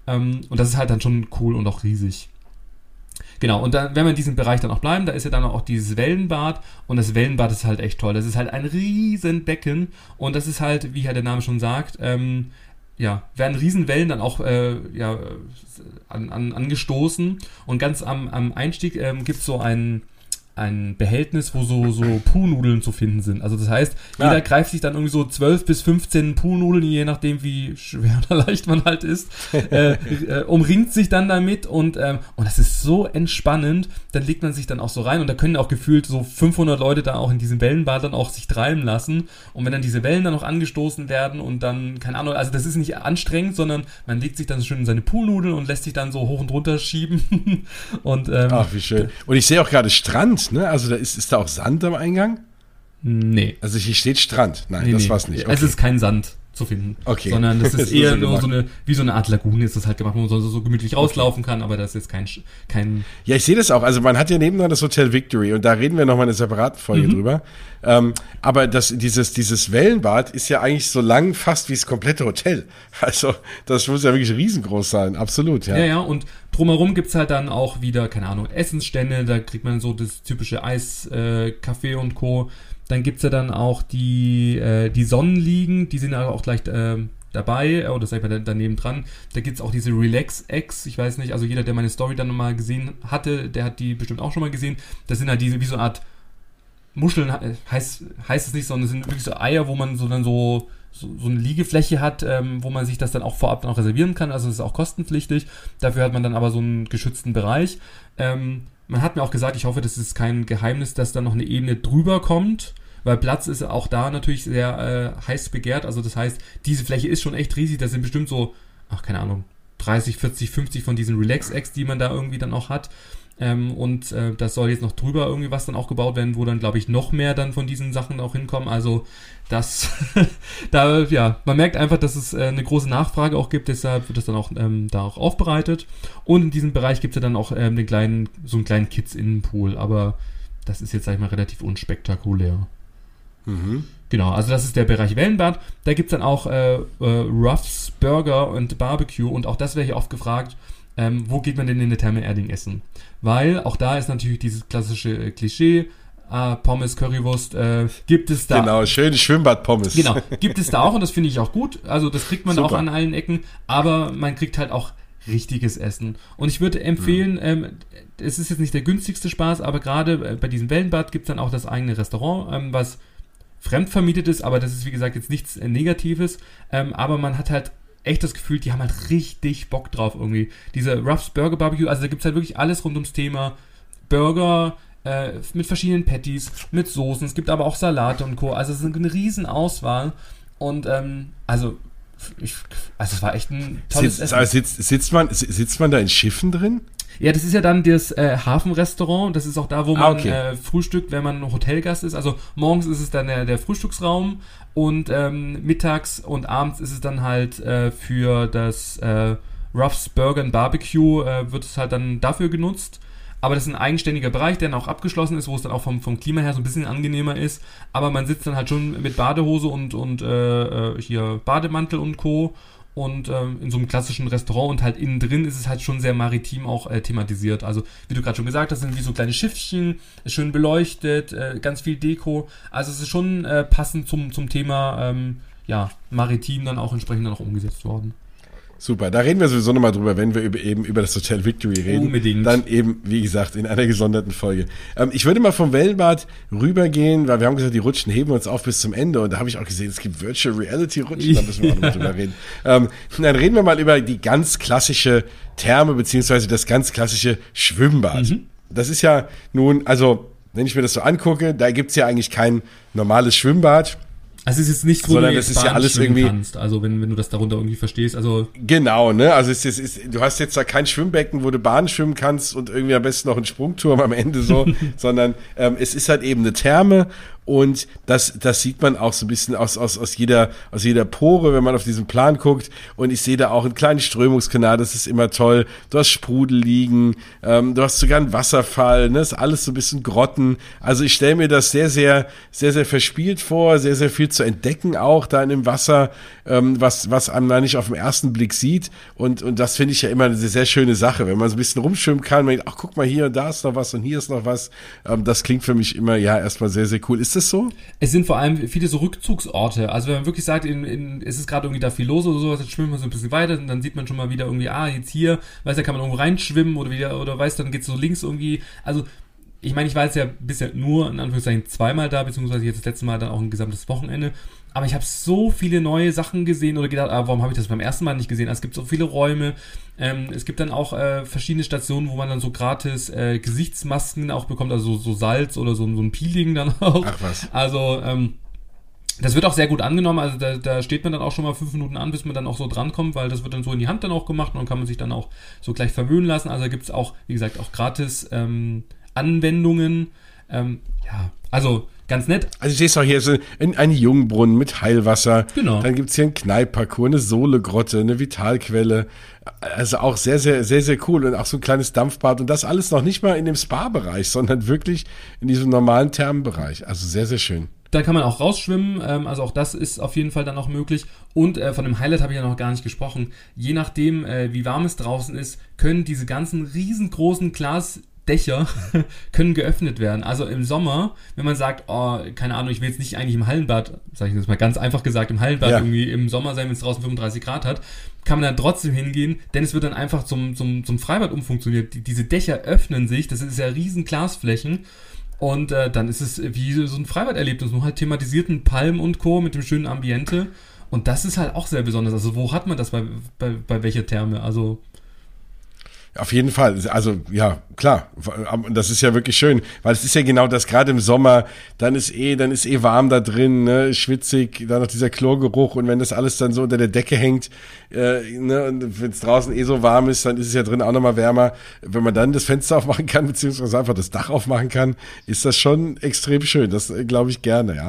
Ähm, und das ist halt dann schon cool und auch riesig. Genau, und dann, wenn wir in diesem Bereich dann auch bleiben, da ist ja dann auch dieses Wellenbad und das Wellenbad ist halt echt toll. Das ist halt ein riesen Becken und das ist halt, wie ja der Name schon sagt, ähm, ja, werden Riesenwellen dann auch äh, ja, an, an, angestoßen und ganz am, am Einstieg ähm, gibt es so einen ein Behältnis, wo so, so Puhnudeln zu finden sind. Also das heißt, jeder ja. greift sich dann irgendwie so 12 bis 15 Puhnudeln, je nachdem wie schwer [LAUGHS] oder leicht man halt ist, [LAUGHS] äh, äh, umringt sich dann damit und, ähm, und das ist so entspannend, dann legt man sich dann auch so rein und da können auch gefühlt so 500 Leute da auch in diesem Wellenbad dann auch sich treiben lassen und wenn dann diese Wellen dann noch angestoßen werden und dann, keine Ahnung, also das ist nicht anstrengend, sondern man legt sich dann schön in seine Poolnudeln und lässt sich dann so hoch und runter schieben [LAUGHS] und ähm, Ach, wie schön. Und ich sehe auch gerade Strand ne? Also da ist, ist da auch Sand am Eingang? Nee. Also hier steht Strand. Nein, nee, das nee. war's nicht. Okay. Es ist kein Sand zu finden. Okay. Sondern das [LAUGHS] ist eher nur so eine, wie so eine Art Lagune ist das halt gemacht, wo man so, so gemütlich rauslaufen kann, aber das ist kein, kein. Ja, ich sehe das auch. Also man hat ja nebenan das Hotel Victory und da reden wir nochmal in einer separaten Folge mhm. drüber. Ähm, aber das, dieses, dieses Wellenbad ist ja eigentlich so lang fast wie das komplette Hotel. [LAUGHS] Also das muss ja wirklich riesengroß sein. Absolut, ja. Ja, ja, und drumherum gibt's halt dann auch wieder, keine Ahnung, Essensstände, da kriegt man so das typische Eis, äh, Kaffee und Co. Dann gibt's ja dann auch die, äh, die Sonnenliegen, die sind ja auch gleich äh, dabei, oder sag ich mal daneben dran. Da gibt's auch diese Relax-Eggs, ich weiß nicht, also jeder, der meine Story dann nochmal gesehen hatte, der hat die bestimmt auch schon mal gesehen. Das sind halt diese, wie so eine Art Muscheln, heißt, heißt es nicht, sondern es sind wirklich so Eier, wo man so dann so, so, so eine Liegefläche hat, ähm, wo man sich das dann auch vorab dann auch reservieren kann. Also es ist auch kostenpflichtig. Dafür hat man dann aber so einen geschützten Bereich. Ähm, man hat mir auch gesagt, ich hoffe, das ist kein Geheimnis, dass da noch eine Ebene drüber kommt weil Platz ist auch da natürlich sehr äh, heiß begehrt. Also das heißt, diese Fläche ist schon echt riesig. Das sind bestimmt so, ach keine Ahnung, 30, 40, 50 von diesen Relax-Eggs, die man da irgendwie dann auch hat. Ähm, und äh, das soll jetzt noch drüber irgendwie was dann auch gebaut werden, wo dann, glaube ich, noch mehr dann von diesen Sachen auch hinkommen. Also das, [LAUGHS] da, ja, man merkt einfach, dass es äh, eine große Nachfrage auch gibt, deshalb wird das dann auch ähm, da auch aufbereitet. Und in diesem Bereich gibt es ja dann auch ähm, den kleinen, so einen kleinen Kids-Innenpool, aber das ist jetzt, sag ich mal, relativ unspektakulär. Mhm. Genau, also das ist der Bereich Wellenbad. Da gibt es dann auch äh, äh, Ruffs Burger und Barbecue und auch das wäre hier oft gefragt, ähm, wo geht man denn in der Therme Erding essen? Weil auch da ist natürlich dieses klassische äh, Klischee, ah, Pommes, Currywurst, äh, gibt es da. Genau, schön Schwimmbad-Pommes. Genau, [LAUGHS] gibt es da auch und das finde ich auch gut. Also das kriegt man Super. auch an allen Ecken, aber man kriegt halt auch richtiges Essen. Und ich würde empfehlen, mhm. ähm, es ist jetzt nicht der günstigste Spaß, aber gerade äh, bei diesem Wellenbad gibt es dann auch das eigene Restaurant, ähm, was fremdvermietet ist, aber das ist wie gesagt jetzt nichts äh, Negatives. Ähm, aber man hat halt echt das Gefühl, die haben halt richtig Bock drauf irgendwie. Diese Ruffs Burger Barbecue, also da gibt es halt wirklich alles rund ums Thema Burger, äh, mit verschiedenen Patties, mit Soßen. Es gibt aber auch Salate und Co. Also es ist eine riesen Auswahl. Und ähm, also ich, also es war echt ein tolles sitzt, Essen. Sitzt, sitzt, man, sitzt man da in Schiffen drin? Ja, das ist ja dann das äh, Hafenrestaurant. Das ist auch da, wo man ah, okay. äh, frühstückt, wenn man Hotelgast ist. Also morgens ist es dann der, der Frühstücksraum und ähm, mittags und abends ist es dann halt äh, für das äh, Ruff's Burger and Barbecue äh, wird es halt dann dafür genutzt. Aber das ist ein eigenständiger Bereich, der dann auch abgeschlossen ist, wo es dann auch vom, vom Klima her so ein bisschen angenehmer ist. Aber man sitzt dann halt schon mit Badehose und, und äh, äh hier Bademantel und Co und ähm, in so einem klassischen Restaurant und halt innen drin ist es halt schon sehr maritim auch äh, thematisiert. Also wie du gerade schon gesagt hast, sind wie so kleine Schiffchen, schön beleuchtet, äh, ganz viel Deko. Also es ist schon äh, passend zum, zum Thema ähm, ja, maritim dann auch entsprechend dann auch umgesetzt worden. Super, da reden wir sowieso nochmal drüber, wenn wir über, eben über das Hotel Victory reden. Unbedingt. Dann eben, wie gesagt, in einer gesonderten Folge. Ähm, ich würde mal vom Wellenbad rübergehen, weil wir haben gesagt, die Rutschen heben uns auf bis zum Ende und da habe ich auch gesehen, es gibt Virtual Reality Rutschen, da müssen wir auch nochmal drüber [LAUGHS] reden. Ähm, dann reden wir mal über die ganz klassische Therme beziehungsweise das ganz klassische Schwimmbad. Mhm. Das ist ja nun, also wenn ich mir das so angucke, da gibt's ja eigentlich kein normales Schwimmbad also es ist jetzt nicht, wo Sondern du das ist ja alles irgendwie kannst, also wenn, wenn du das darunter irgendwie verstehst, also genau, ne? Also es ist, es ist, du hast jetzt da kein Schwimmbecken, wo du Bahn schwimmen kannst und irgendwie am besten noch einen Sprungturm am Ende so, [LAUGHS] sondern ähm, es ist halt eben eine Therme und das, das sieht man auch so ein bisschen aus, aus, aus, jeder, aus jeder Pore, wenn man auf diesen Plan guckt. Und ich sehe da auch einen kleinen Strömungskanal, das ist immer toll. Du hast Sprudel liegen, ähm, du hast sogar einen Wasserfall, ne? Das ist alles so ein bisschen Grotten. Also ich stelle mir das sehr, sehr, sehr, sehr verspielt vor, sehr, sehr viel zu entdecken auch da in dem Wasser, ähm, was, was einem da nicht auf den ersten Blick sieht. Und, und das finde ich ja immer eine sehr schöne Sache, wenn man so ein bisschen rumschwimmen kann. Man denkt, ach, guck mal hier und da ist noch was und hier ist noch was. Ähm, das klingt für mich immer, ja, erstmal sehr, sehr cool. Ist das so? Es sind vor allem viele so Rückzugsorte. Also wenn man wirklich sagt, in, in, ist es gerade irgendwie da viel los oder sowas, jetzt schwimmen wir so ein bisschen weiter und dann sieht man schon mal wieder irgendwie, ah, jetzt hier, weiß ja, kann man irgendwo reinschwimmen oder wieder, oder weiß, dann geht's so links irgendwie. Also ich meine, ich war jetzt ja bisher nur in Anführungszeichen zweimal da, beziehungsweise jetzt das letzte Mal dann auch ein gesamtes Wochenende. Aber ich habe so viele neue Sachen gesehen oder gedacht, ah, warum habe ich das beim ersten Mal nicht gesehen? Also es gibt so viele Räume. Ähm, es gibt dann auch äh, verschiedene Stationen, wo man dann so gratis äh, Gesichtsmasken auch bekommt, also so, Salz oder so, so ein Peeling dann [LAUGHS] auch. Ach was. Also ähm, das wird auch sehr gut angenommen, also da, da steht man dann auch schon mal fünf Minuten an, bis man dann auch so drankommt, weil das wird dann so in die Hand dann auch gemacht und dann kann man sich dann auch so gleich verwöhnen lassen. Also da gibt es auch, wie gesagt, auch gratis ähm, Anwendungen. Ähm, ja, also ganz nett. Also ich sehe es auch hier, so ein, ein Jungbrunnen mit Heilwasser. Genau. Dann gibt es hier einen Kneippparcours, eine Sohlegrotte, eine Vitalquelle. Also auch sehr, sehr, sehr, sehr cool. Und auch so ein kleines Dampfbad. Und das alles noch nicht mal in dem Spa-Bereich, sondern wirklich in diesem normalen Thermenbereich. Also sehr, sehr schön. Da kann man auch rausschwimmen, ähm, also auch das ist auf jeden Fall dann auch möglich. Und äh, von dem Highlight habe ich ja noch gar nicht gesprochen. Je nachdem, äh, wie warm es draußen ist, können diese ganzen riesengroßen Glas Dächer [LAUGHS] können geöffnet werden. Also im Sommer, wenn man sagt, oh, keine Ahnung, ich will jetzt nicht eigentlich im Hallenbad, sage ich das mal ganz einfach gesagt, im Hallenbad ja. irgendwie im Sommer sein, wenn es draußen 35 Grad hat, kann man dann trotzdem hingehen, denn es wird dann einfach zum, zum, zum Freibad umfunktioniert. Die, diese Dächer öffnen sich, das ist ja riesen Glasflächen. Und äh, dann ist es wie so ein Freibaderlebnis, nur halt thematisierten Palmen und Co. mit dem schönen Ambiente. Und das ist halt auch sehr besonders. Also wo hat man das bei, bei, bei welcher Therme? Also auf jeden Fall. Also ja, klar. Das ist ja wirklich schön, weil es ist ja genau das. Gerade im Sommer, dann ist eh, dann ist eh warm da drin, ne, schwitzig, dann noch dieser Chlorgeruch und wenn das alles dann so unter der Decke hängt, äh, ne, und wenn es draußen eh so warm ist, dann ist es ja drin auch nochmal wärmer. Wenn man dann das Fenster aufmachen kann beziehungsweise einfach das Dach aufmachen kann, ist das schon extrem schön. Das äh, glaube ich gerne, ja.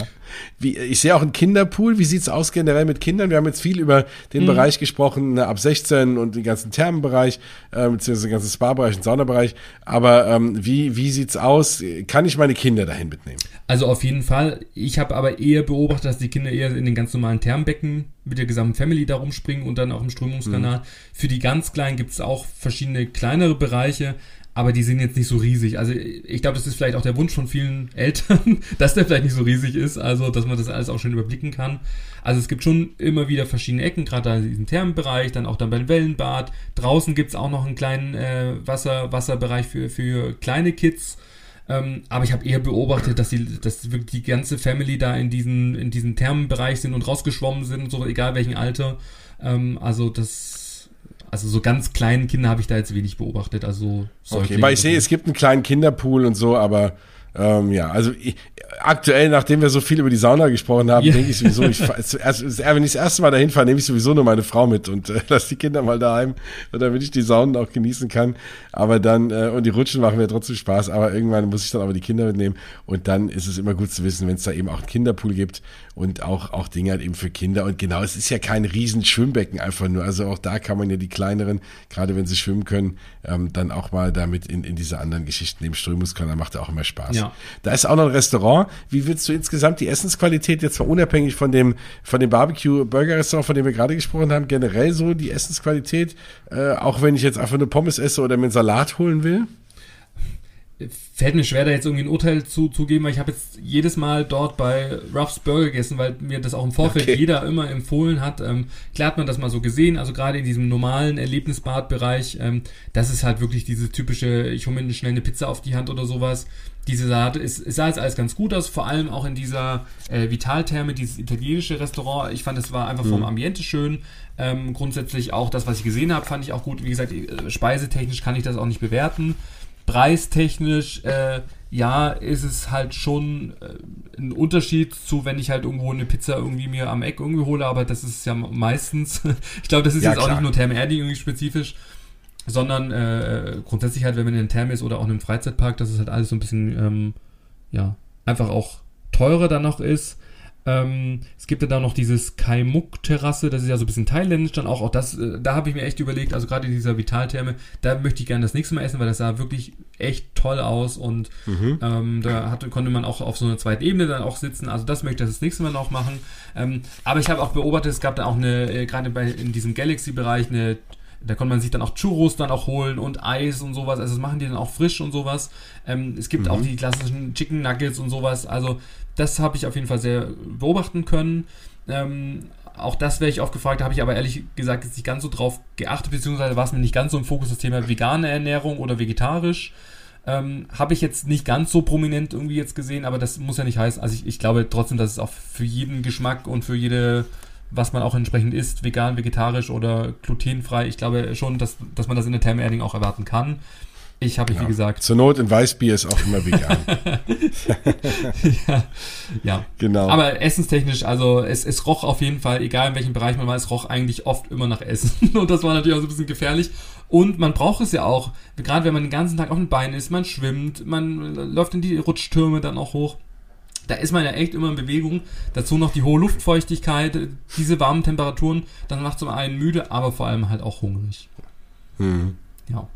Wie, ich sehe auch einen Kinderpool. Wie sieht's aus generell mit Kindern? Wir haben jetzt viel über den mhm. Bereich gesprochen, ne, ab 16 und den ganzen Thermenbereich, äh, beziehungsweise den ganzen Spa-Bereich und Saunabereich. Aber ähm, wie, wie sieht's aus? Kann ich meine Kinder dahin mitnehmen? Also auf jeden Fall. Ich habe aber eher beobachtet, dass die Kinder eher in den ganz normalen Thermbecken mit der gesamten Family da rumspringen und dann auch im Strömungskanal. Mhm. Für die ganz Kleinen gibt es auch verschiedene kleinere Bereiche aber die sind jetzt nicht so riesig. Also ich glaube, das ist vielleicht auch der Wunsch von vielen [LAUGHS] Eltern, dass der vielleicht nicht so riesig ist, also dass man das alles auch schön überblicken kann. Also es gibt schon immer wieder verschiedene Ecken, gerade da in diesem Thermenbereich, dann auch dann beim Wellenbad. Draußen gibt's auch noch einen kleinen äh, Wasser, Wasserbereich für, für kleine Kids. Ähm, aber ich habe eher beobachtet, dass, die, dass wirklich die ganze Family da in diesen, in diesen Thermenbereich sind und rausgeschwommen sind, so egal welchen Alter. Ähm, also das also so ganz kleinen Kinder habe ich da jetzt wenig beobachtet. Also okay, weil ich sehe, es gibt einen kleinen Kinderpool und so, aber Ähm, ja, also ich, aktuell, nachdem wir so viel über die Sauna gesprochen haben, yeah. denke ich sowieso, ich, wenn ich das erste Mal dahin fahre, nehme ich sowieso nur meine Frau mit und äh, [LAUGHS] lasse die Kinder mal daheim, damit ich die Saunen auch genießen kann. Aber dann, äh, und die Rutschen machen mir trotzdem Spaß, aber irgendwann muss ich dann aber die Kinder mitnehmen und dann ist es immer gut zu wissen, wenn es da eben auch einen Kinderpool gibt und auch, auch Dinge halt eben für Kinder. Und genau, es ist ja kein riesen Schwimmbecken einfach nur. Also auch da kann man ja die kleineren, gerade wenn sie schwimmen können, ähm, dann auch mal damit in, in diese anderen Geschichten im Strömungskanal macht ja auch immer Spaß. Ja. Da ist auch noch ein Restaurant. Wie willst du insgesamt die Essensqualität jetzt mal unabhängig von dem, von dem Barbecue-Burger-Restaurant, von dem wir gerade gesprochen haben, generell so die Essensqualität, äh, auch wenn ich jetzt einfach eine Pommes esse oder mir einen Salat holen will? Fällt mir schwer, da jetzt irgendwie ein Urteil zu, zu geben, weil ich habe jetzt jedes Mal dort bei Ruff's Burger gegessen, weil mir das auch im Vorfeld okay. jeder immer empfohlen hat. Ähm, klar hat man das mal so gesehen, also gerade in diesem normalen Erlebnisbadbereich, ähm, das ist halt wirklich diese typische, ich hole mir schnell eine Pizza auf die Hand oder sowas. Diese Salat ist, es sah jetzt alles ganz gut aus, vor allem auch in dieser äh, Vitaltherme, dieses italienische Restaurant. Ich fand, es war einfach vom mhm. Ambiente schön. Ähm, grundsätzlich auch das, was ich gesehen habe, fand ich auch gut. Wie gesagt, äh, speisetechnisch kann ich das auch nicht bewerten preistechnisch, äh, ja, ist es halt schon äh, ein Unterschied zu, wenn ich halt irgendwo eine Pizza irgendwie mir am Eck irgendwie hole, aber das ist ja meistens, [LAUGHS] ich glaube, das ist ja, jetzt klar. auch nicht nur Therme Erding irgendwie spezifisch, sondern äh, grundsätzlich halt, wenn man in einem Therme ist oder auch in einem Freizeitpark, dass es halt alles so ein bisschen, ähm, ja, einfach auch teurer dann noch ist. Ähm, es gibt ja da noch dieses Kaimuk-Terrasse, das ist ja so ein bisschen thailändisch dann auch. Auch das, äh, da habe ich mir echt überlegt, also gerade in dieser Vitaltherme, da möchte ich gerne das nächste Mal essen, weil das sah wirklich echt toll aus und mhm. ähm, da hatte, konnte man auch auf so einer zweiten Ebene dann auch sitzen. Also das möchte ich das nächste Mal noch machen. Ähm, aber ich habe auch beobachtet, es gab da auch eine, äh, gerade bei in diesem Galaxy-Bereich eine da konnte man sich dann auch Churros dann auch holen und Eis und sowas. Also das machen die dann auch frisch und sowas. Ähm, es gibt mhm. auch die klassischen Chicken Nuggets und sowas. Also das habe ich auf jeden Fall sehr beobachten können. Ähm, auch das wäre ich oft gefragt, da habe ich aber ehrlich gesagt jetzt nicht ganz so drauf geachtet, beziehungsweise war es mir nicht ganz so im Fokus das Thema vegane Ernährung oder vegetarisch. Ähm, habe ich jetzt nicht ganz so prominent irgendwie jetzt gesehen, aber das muss ja nicht heißen. Also ich, ich glaube trotzdem, dass es auch für jeden Geschmack und für jede, was man auch entsprechend isst, vegan, vegetarisch oder glutenfrei, ich glaube schon, dass, dass man das in der Thermerding auch erwarten kann. Ich habe, ja. wie gesagt. Zur Not in Weißbier ist auch immer vegan. [LAUGHS] ja, ja. Genau. Aber essenstechnisch, also es, es roch auf jeden Fall, egal in welchem Bereich man war, es roch eigentlich oft immer nach Essen. [LAUGHS] Und das war natürlich auch so ein bisschen gefährlich. Und man braucht es ja auch, gerade wenn man den ganzen Tag auf den Beinen ist, man schwimmt, man läuft in die Rutschtürme dann auch hoch. Da ist man ja echt immer in Bewegung. Dazu noch die hohe Luftfeuchtigkeit, diese warmen Temperaturen. Dann macht zum einen müde, aber vor allem halt auch hungrig. Mhm. Ja.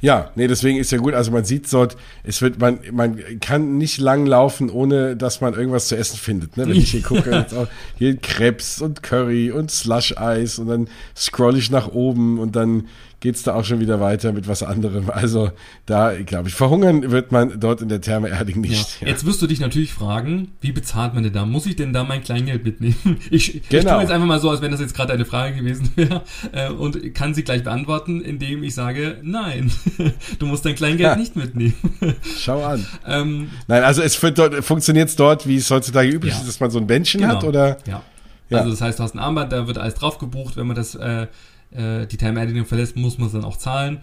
Ja, nee, deswegen ist ja gut. Also man sieht dort, es wird, man, man kann nicht lang laufen, ohne dass man irgendwas zu essen findet. Ne? Wenn ich hier gucke, [LAUGHS] jetzt auch hier Krebs und Curry und Slush-Eis und dann scroll ich nach oben und dann geht's da auch schon wieder weiter mit was anderem. Also da, glaube ich, verhungern wird man dort in der Therme Erding nicht. Ja. Ja. Jetzt wirst du dich natürlich fragen, wie bezahlt man denn da? Muss ich denn da mein Kleingeld mitnehmen? [LAUGHS] Ich, genau. ich tue jetzt einfach mal so, als wenn das jetzt gerade eine Frage gewesen [LAUGHS] wäre äh, und kann sie gleich beantworten, indem ich sage, nein, [LAUGHS] du musst dein Kleingeld ja. nicht mitnehmen. Schau an. ähm, nein, also es funktioniert dort, wie es heutzutage üblich ist, dass man so ein Bändchen genau. hat, oder? Ja. Also das heißt, du hast ein Armband, da wird alles drauf gebucht, wenn man das äh, äh, die Time Editing verlässt, muss man es dann auch zahlen.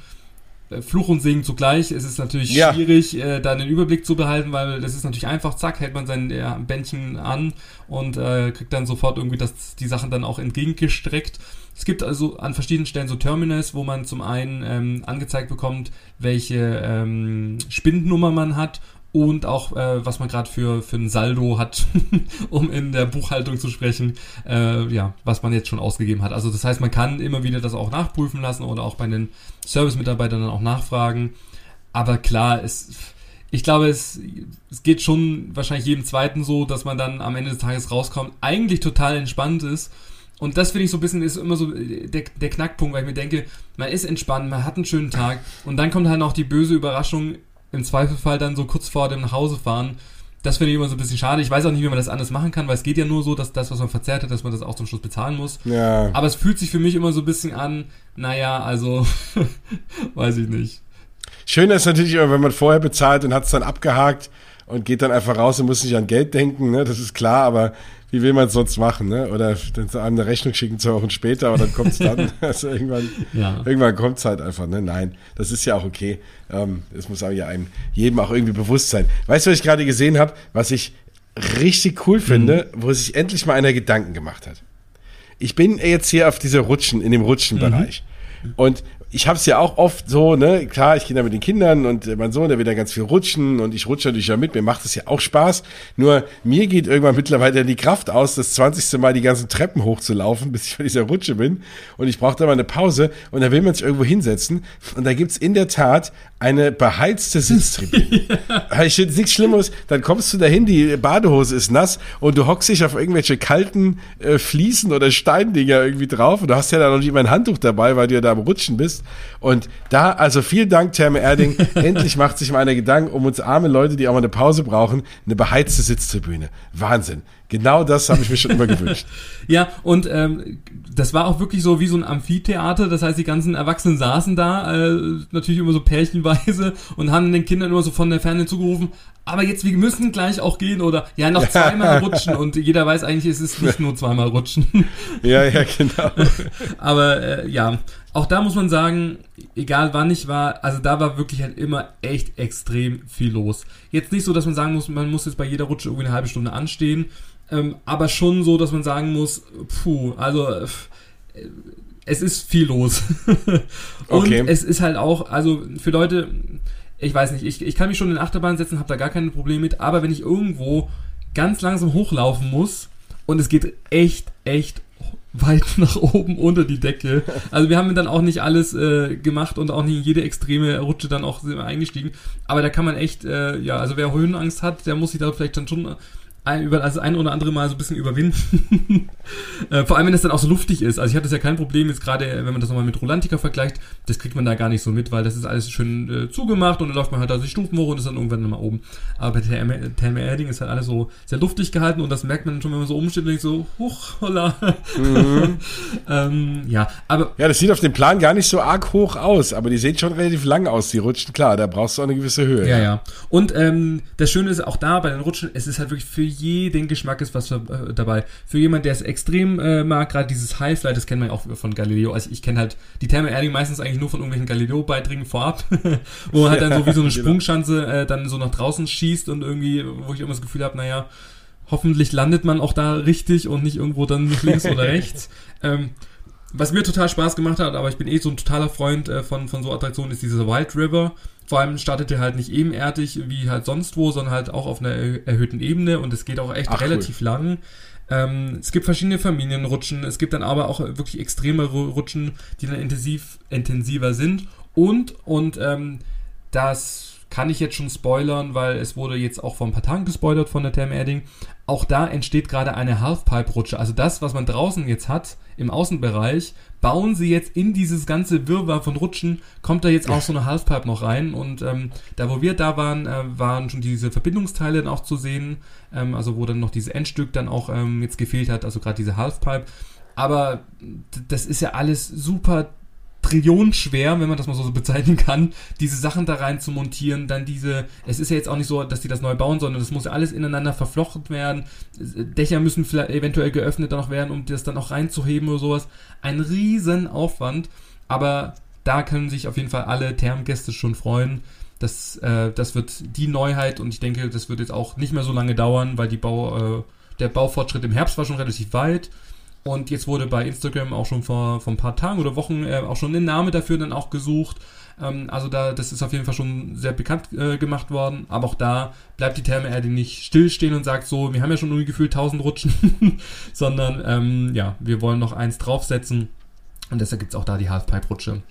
Äh, Fluch und Segen zugleich. Es ist natürlich ja. schwierig, äh, da einen Überblick zu behalten, weil das ist natürlich einfach, zack, hält man sein ja, Bändchen an und äh, kriegt dann sofort irgendwie das, die Sachen dann auch entgegengestreckt. Es gibt also an verschiedenen Stellen so Terminals, wo man zum einen ähm, angezeigt bekommt, welche ähm, Spindennummer man hat und auch äh, was man gerade für, für ein Saldo hat, [LAUGHS] um in der Buchhaltung zu sprechen, äh, ja, was man jetzt schon ausgegeben hat. Also das heißt, man kann immer wieder das auch nachprüfen lassen oder auch bei den Service-Mitarbeitern dann auch nachfragen. Aber klar, es, ich glaube, es, es geht schon wahrscheinlich jedem Zweiten so, dass man dann am Ende des Tages rauskommt, eigentlich total entspannt ist. Und das finde ich so ein bisschen ist immer so der, der Knackpunkt, weil ich mir denke, man ist entspannt, man hat einen schönen Tag und dann kommt halt noch die böse Überraschung, im Zweifelsfall dann so kurz vor dem Nachhausefahren. Das finde ich immer so ein bisschen schade. Ich weiß auch nicht, wie man das anders machen kann, weil es geht ja nur so, dass das, was man verzerrt hat, dass man das auch zum Schluss bezahlen muss. Ja. Aber es fühlt sich für mich immer so ein bisschen an, naja, also, [LAUGHS] weiß ich nicht. Schön ist natürlich, wenn man vorher bezahlt und hat es dann abgehakt und geht dann einfach raus und muss nicht an Geld denken, ne? Das ist klar, aber wie will man es sonst machen, ne? Oder dann zu einem eine Rechnung schicken zwei Wochen später, aber dann kommt es dann. [LAUGHS] [LAUGHS] also irgendwann, ja. irgendwann kommt es halt einfach, ne? Nein, das ist ja auch okay. Ähm, das muss aber ja einem jedem auch irgendwie bewusst sein. Weißt du, was ich gerade gesehen habe, was ich richtig cool finde, mhm. wo sich endlich mal einer Gedanken gemacht hat. Ich bin jetzt hier auf dieser Rutschen, in dem Rutschenbereich. Mhm. Und ich habe es ja auch oft so, ne, klar, ich gehe da mit den Kindern und mein Sohn, der will da ganz viel rutschen und ich rutsche natürlich ja mit, mir macht es ja auch Spaß. Nur mir geht irgendwann mittlerweile die Kraft aus, das 20. Mal die ganzen Treppen hochzulaufen, [LAUGHS] bis ich bei dieser Rutsche bin. Und ich brauche da mal eine Pause und da will man sich irgendwo hinsetzen. Und da gibt's in der Tat eine beheizte [LAUGHS] Sitztribüne. ja. Ich finde nichts Schlimmes, dann kommst du dahin, die Badehose ist nass und du hockst dich auf irgendwelche kalten äh, Fliesen oder Steindinger irgendwie drauf und du hast ja da noch nicht immer ein Handtuch dabei, weil du ja da am Rutschen bist. Und da, also vielen Dank, Therme Erding. [LAUGHS] Endlich macht sich mal einer Gedanken um uns arme Leute, die auch mal eine Pause brauchen, eine beheizte Sitztribüne. Wahnsinn. Genau das habe ich mir schon immer gewünscht. [LAUGHS] Ja, und ähm, das war auch wirklich so wie so ein Amphitheater. Das heißt, die ganzen Erwachsenen saßen da, äh, natürlich immer so pärchenweise und haben den Kindern immer so von der Ferne zugerufen, aber jetzt, wir müssen gleich auch gehen oder ja, noch zweimal [LAUGHS] rutschen und jeder weiß eigentlich, es ist nicht nur zweimal rutschen. [LAUGHS] Ja, ja, genau. [LAUGHS] aber äh, ja, auch da muss man sagen, egal wann ich war, also da war wirklich halt immer echt extrem viel los. Jetzt nicht so, dass man sagen muss, man muss jetzt bei jeder Rutsche irgendwie eine halbe Stunde anstehen, ähm, aber schon so, dass man sagen muss, puh, also äh, es ist viel los. und okay. es ist halt auch, also für Leute, ich weiß nicht, ich, ich kann mich schon in Achterbahn setzen, habe da gar keine Probleme mit, aber wenn ich irgendwo ganz langsam hochlaufen muss und es geht echt, echt weit [LAUGHS] nach oben unter die Decke. Also wir haben dann auch nicht alles äh, gemacht und auch nicht in jede extreme Rutsche dann auch eingestiegen. Aber da kann man echt, äh, ja, also wer Höhenangst hat, der muss sich da vielleicht dann schon ein, über, also ein oder andere Mal so ein bisschen überwinden. [LAUGHS] äh, vor allem, wenn es dann auch so luftig ist. Also ich hatte es ja kein Problem, jetzt gerade, wenn man das nochmal mit Rolantica vergleicht, das kriegt man da gar nicht so mit, weil das ist alles schön äh, zugemacht und dann läuft man halt da die Stufen hoch und ist dann irgendwann mal oben. Aber bei Therme Erding ist halt alles so sehr luftig gehalten und das merkt man schon, wenn man so umsteht und denkt so, huch, holla. Mhm. [LAUGHS] ähm, ja, aber... Ja, das sieht auf dem Plan gar nicht so arg hoch aus, aber die sehen schon relativ lang aus, die Rutschen. Klar, da brauchst du auch eine gewisse Höhe. Ja, ja. Und ähm, das Schöne ist auch da bei den Rutschen, es ist halt wirklich für jeden Geschmack ist was äh, dabei. Für jemand, der es extrem äh, mag, gerade dieses Highfly, das kennt man ja auch von Galileo. Also ich kenne halt die Thermal Erding meistens eigentlich nur von irgendwelchen Galileo-Beiträgen vorab, [LAUGHS] wo man halt dann so wie so eine [LAUGHS] genau. Sprungschanze äh, dann so nach draußen schießt und irgendwie, wo ich immer das Gefühl habe, naja, hoffentlich landet man auch da richtig und nicht irgendwo dann links oder [LAUGHS] rechts. Ähm, was mir total Spaß gemacht hat, aber ich bin eh so ein totaler Freund äh, von, von so Attraktionen, ist dieser Wild River. Vor allem startet er halt nicht ebenerdig wie halt sonst wo, sondern halt auch auf einer erhöhten Ebene und es geht auch echt Ach, relativ cool. lang. Ähm, es gibt verschiedene Familienrutschen, es gibt dann aber auch wirklich extreme Rutschen, die dann intensiv, intensiver sind und, und ähm, das kann ich jetzt schon spoilern, weil es wurde jetzt auch vor ein paar Tagen gespoilert von der Therm Erding. Auch da entsteht gerade eine Halfpipe-Rutsche. Also das, was man draußen jetzt hat, im Außenbereich, bauen sie jetzt in dieses ganze Wirrwarr von Rutschen, kommt da jetzt auch so eine Halfpipe noch rein. Und ähm, da, wo wir da waren, äh, waren schon diese Verbindungsteile dann auch zu sehen. Ähm, also wo dann noch dieses Endstück dann auch ähm, jetzt gefehlt hat, also gerade diese Halfpipe. Aber das ist ja alles super Trillionen schwer, wenn man das mal so bezeichnen kann, diese Sachen da rein zu montieren, dann diese, es ist ja jetzt auch nicht so, dass die das neu bauen, sondern das muss ja alles ineinander verflochten werden, Dächer müssen vielleicht eventuell geöffnet dann noch werden, um das dann auch reinzuheben oder sowas. Ein riesen Aufwand, aber da können sich auf jeden Fall alle Thermgäste schon freuen. Das, äh, das wird die Neuheit und ich denke, das wird jetzt auch nicht mehr so lange dauern, weil die Bau, äh, der Baufortschritt im Herbst war schon relativ weit. Und jetzt wurde bei Instagram auch schon vor, vor ein paar Tagen oder Wochen äh, auch schon ein Name dafür dann auch gesucht. Ähm, also da, das ist auf jeden Fall schon sehr bekannt äh, gemacht worden. Aber auch da bleibt die Therme Erde nicht stillstehen und sagt so, wir haben ja schon irgendwie gefühlt 1000 Rutschen, [LAUGHS] sondern ähm, ja, wir wollen noch eins draufsetzen. Und deshalb gibt's auch da die Halfpipe-Rutsche.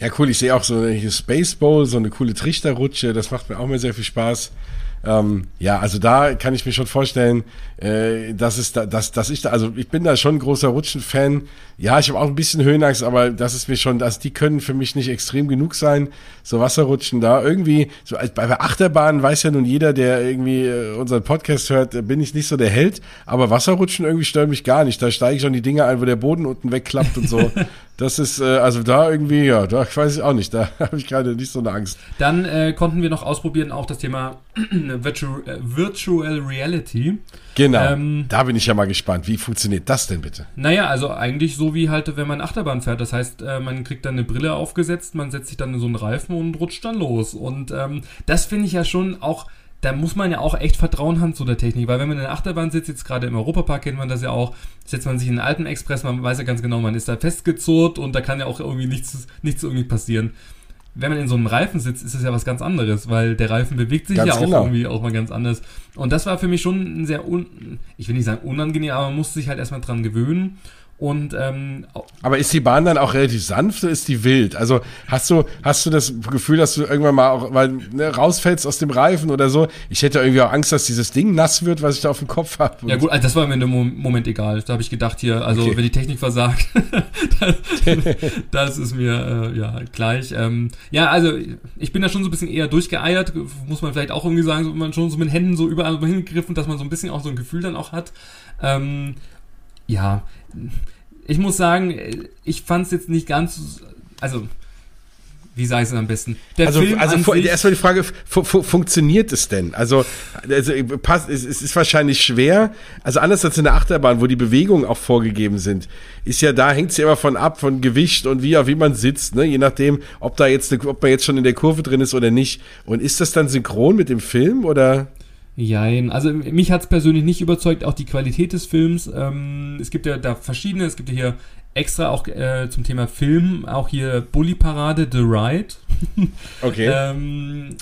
Ja, cool. Ich sehe auch so eine Space Bowl, so eine coole Trichterrutsche. Das macht mir auch mal sehr viel Spaß. Ähm, ja, also da kann ich mir schon vorstellen, äh, dass es da, dass, dass ich da, also ich bin da schon ein großer Rutschen-Fan. Ja, ich habe auch ein bisschen Höhenangst, aber das ist mir schon, also die können für mich nicht extrem genug sein. So Wasserrutschen da irgendwie, so als bei Achterbahnen weiß ja nun jeder, der irgendwie äh, unseren Podcast hört, äh, bin ich nicht so der Held, aber Wasserrutschen irgendwie stört mich gar nicht. Da steige ich schon die Dinge ein, wo der Boden unten wegklappt und so. [LAUGHS] Das ist, äh, also da irgendwie, ja, da ich weiß ich auch nicht, da [LAUGHS] habe ich gerade nicht so eine Angst. Dann äh, konnten wir noch ausprobieren auch das Thema Virtual, äh, Virtual Reality. Genau, ähm, da bin ich ja mal gespannt. Wie funktioniert das denn bitte? Naja, also eigentlich so wie halt, wenn man Achterbahn fährt. Das heißt, äh, man kriegt dann eine Brille aufgesetzt, man setzt sich dann in so einen Reifen und rutscht dann los. Und ähm, das finde ich ja schon auch da muss man ja auch echt Vertrauen haben zu der Technik, weil wenn man in der Achterbahn sitzt, jetzt gerade im Europapark kennt man das ja auch, setzt man sich in einen alten Express, man weiß ja ganz genau, man ist da festgezurrt und da kann ja auch irgendwie nichts, nichts irgendwie passieren. Wenn man in so einem Reifen sitzt, ist es ja was ganz anderes, weil der Reifen bewegt sich ganz ja auch genau. irgendwie auch mal ganz anders. Und das war für mich schon ein sehr, un ich will nicht sagen unangenehm, aber man musste sich halt erstmal dran gewöhnen. Und, ähm, Aber ist die Bahn dann auch relativ sanft oder ist die wild? Also hast du, hast du das Gefühl, dass du irgendwann mal auch weil, ne, rausfällst aus dem Reifen oder so? Ich hätte irgendwie auch Angst, dass dieses Ding nass wird, was ich da auf dem Kopf habe. Ja gut, also das war mir in dem Moment egal. Da habe ich gedacht hier, also okay. wenn die Technik versagt, [LAUGHS] das, das, ist mir äh, ja gleich. Ähm, ja, also ich bin da schon so ein bisschen eher durchgeeiert, muss man vielleicht auch irgendwie sagen, so, man schon so mit Händen so überall hingegriffen, dass man so ein bisschen auch so ein Gefühl dann auch hat. Ähm, ja, ich muss sagen, ich fand es jetzt nicht ganz, also wie sage ich es am besten? Der also, Film also erstmal die Frage, fu fu funktioniert es denn? Also, also passt, es, es ist wahrscheinlich schwer. Also anders als in der Achterbahn, wo die Bewegungen auch vorgegeben sind, ist ja da hängt es ja immer von ab, von Gewicht und wie, wie man sitzt, ne? Je nachdem, ob da jetzt, ob man jetzt schon in der Kurve drin ist oder nicht. Und ist das dann synchron mit dem Film oder? Jein, also mich hat es persönlich nicht überzeugt, auch die Qualität des Films. Ähm, es gibt ja da verschiedene, es gibt ja hier extra auch äh, zum Thema Film, auch hier Bully Parade, The Ride. [LAUGHS] Okay. ähm,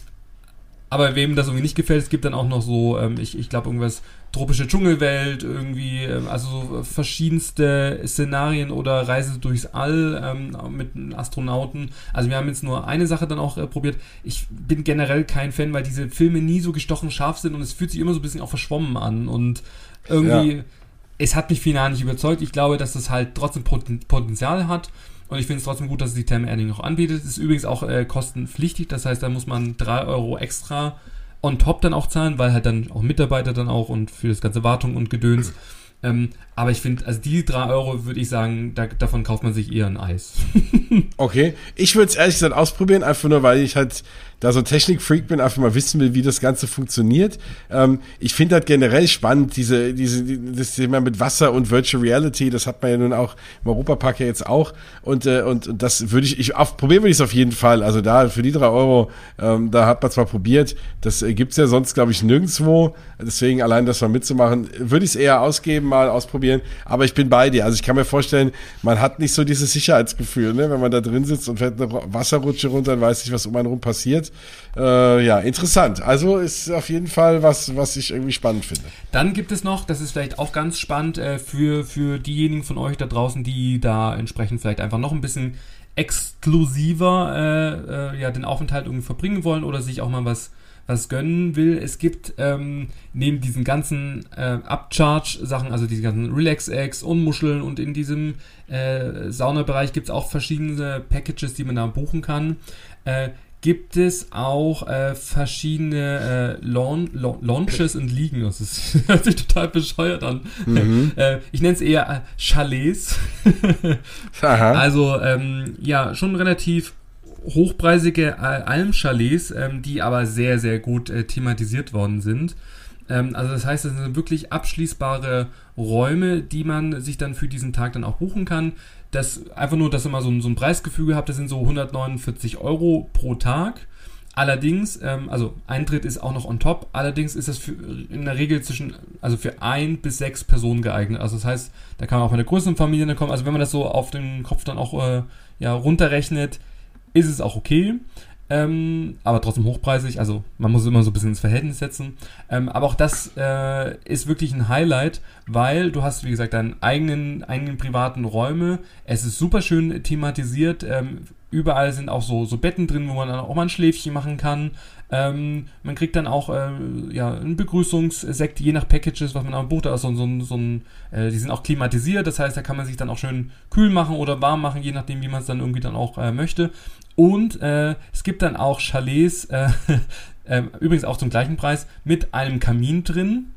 aber wem das irgendwie nicht gefällt, es gibt dann auch noch so, ähm, ich, ich glaube, irgendwas tropische Dschungelwelt, irgendwie, ähm, also verschiedenste Szenarien oder Reise durchs All ähm, mit Astronauten. Also wir haben jetzt nur eine Sache dann auch äh, probiert. Ich bin generell kein Fan, weil diese Filme nie so gestochen scharf sind und es fühlt sich immer so ein bisschen auch verschwommen an und irgendwie, ja. es hat mich final nicht überzeugt. Ich glaube, dass das halt trotzdem Potenzial hat. Und ich finde es trotzdem gut, dass es die Therme Erding noch anbietet. Ist übrigens auch äh, kostenpflichtig, das heißt, da muss man drei Euro extra on top dann auch zahlen, weil halt dann auch Mitarbeiter dann auch und für das ganze Wartung und Gedöns. Ähm, aber ich finde, also die drei Euro würde ich sagen, da, davon kauft man sich eher ein Eis. [LAUGHS] okay. Ich würde es ehrlich gesagt ausprobieren, einfach nur, weil ich halt da so ein Technikfreak bin, einfach mal wissen will, wie das Ganze funktioniert. Ähm, ich finde das generell spannend, diese, diese, das Thema mit Wasser und Virtual Reality, das hat man ja nun auch im Europapark ja jetzt auch. Und, äh, und, und das würde ich, ich auf, probieren würde ich es auf jeden Fall. Also da, für die drei Euro, ähm, da hat man zwar probiert, das äh, gibt's ja sonst, glaube ich, nirgendwo. Deswegen allein das mal mitzumachen, würde ich es eher ausgeben, mal ausprobieren. Aber ich bin bei dir. Also ich kann mir vorstellen, man hat nicht so dieses Sicherheitsgefühl, ne? wenn man da drin sitzt und fährt eine Wasserrutsche runter und weiß nicht, was um einen rum passiert. Äh, ja, interessant. Also ist auf jeden Fall was, was ich irgendwie spannend finde. Dann gibt es noch, das ist vielleicht auch ganz spannend äh, für, für diejenigen von euch da draußen, die da entsprechend vielleicht einfach noch ein bisschen exklusiver äh, äh, ja, den Aufenthalt irgendwie verbringen wollen oder sich auch mal was was gönnen will. Es gibt ähm, neben diesen ganzen äh, Upcharge-Sachen, also diese ganzen Relax-Eggs und Muscheln und in diesem äh, Saunabereich gibt es auch verschiedene Packages, die man da buchen kann. Äh, gibt es auch äh, verschiedene äh, Laun La Launches und Liegen. Das ist, [LAUGHS] hört sich total bescheuert an. Mhm. [LAUGHS] Äh, ich nenne es eher äh, Chalets. [LAUGHS] also ähm, ja, schon relativ hochpreisige Almchalets, ähm, die aber sehr, sehr gut äh, thematisiert worden sind. Ähm, also das heißt, es sind wirklich abschließbare Räume, die man sich dann für diesen Tag dann auch buchen kann das einfach nur, dass ihr mal so, ein, so ein Preisgefüge habt, das sind so 149 Euro pro Tag. Allerdings, ähm, also Eintritt ist auch noch on top, allerdings ist das für, in der Regel zwischen, also für ein bis sechs Personen geeignet. Also das heißt, da kann man auch mit einer größeren Familie kommen. Also wenn man das so auf den Kopf dann auch äh, ja, runterrechnet, ist es auch okay. Ähm, aber trotzdem hochpreisig, also man muss immer so ein bisschen ins Verhältnis setzen. Ähm, aber auch das äh, ist wirklich ein Highlight, weil du hast, wie gesagt, deinen eigenen, eigenen privaten Räume. Es ist super schön thematisiert. Ähm, überall sind auch so, so Betten drin, wo man dann auch mal ein Schläfchen machen kann. Ähm, man kriegt dann auch äh, ja, einen Begrüßungssekt, je nach Packages, was man am bucht. Also so, so, so ein, äh, die sind auch klimatisiert, das heißt, da kann man sich dann auch schön kühl machen oder warm machen, je nachdem, wie man es dann irgendwie dann auch äh, möchte. Und äh, es gibt dann auch Chalets, äh, [LAUGHS] äh, übrigens auch zum gleichen Preis, mit einem Kamin drin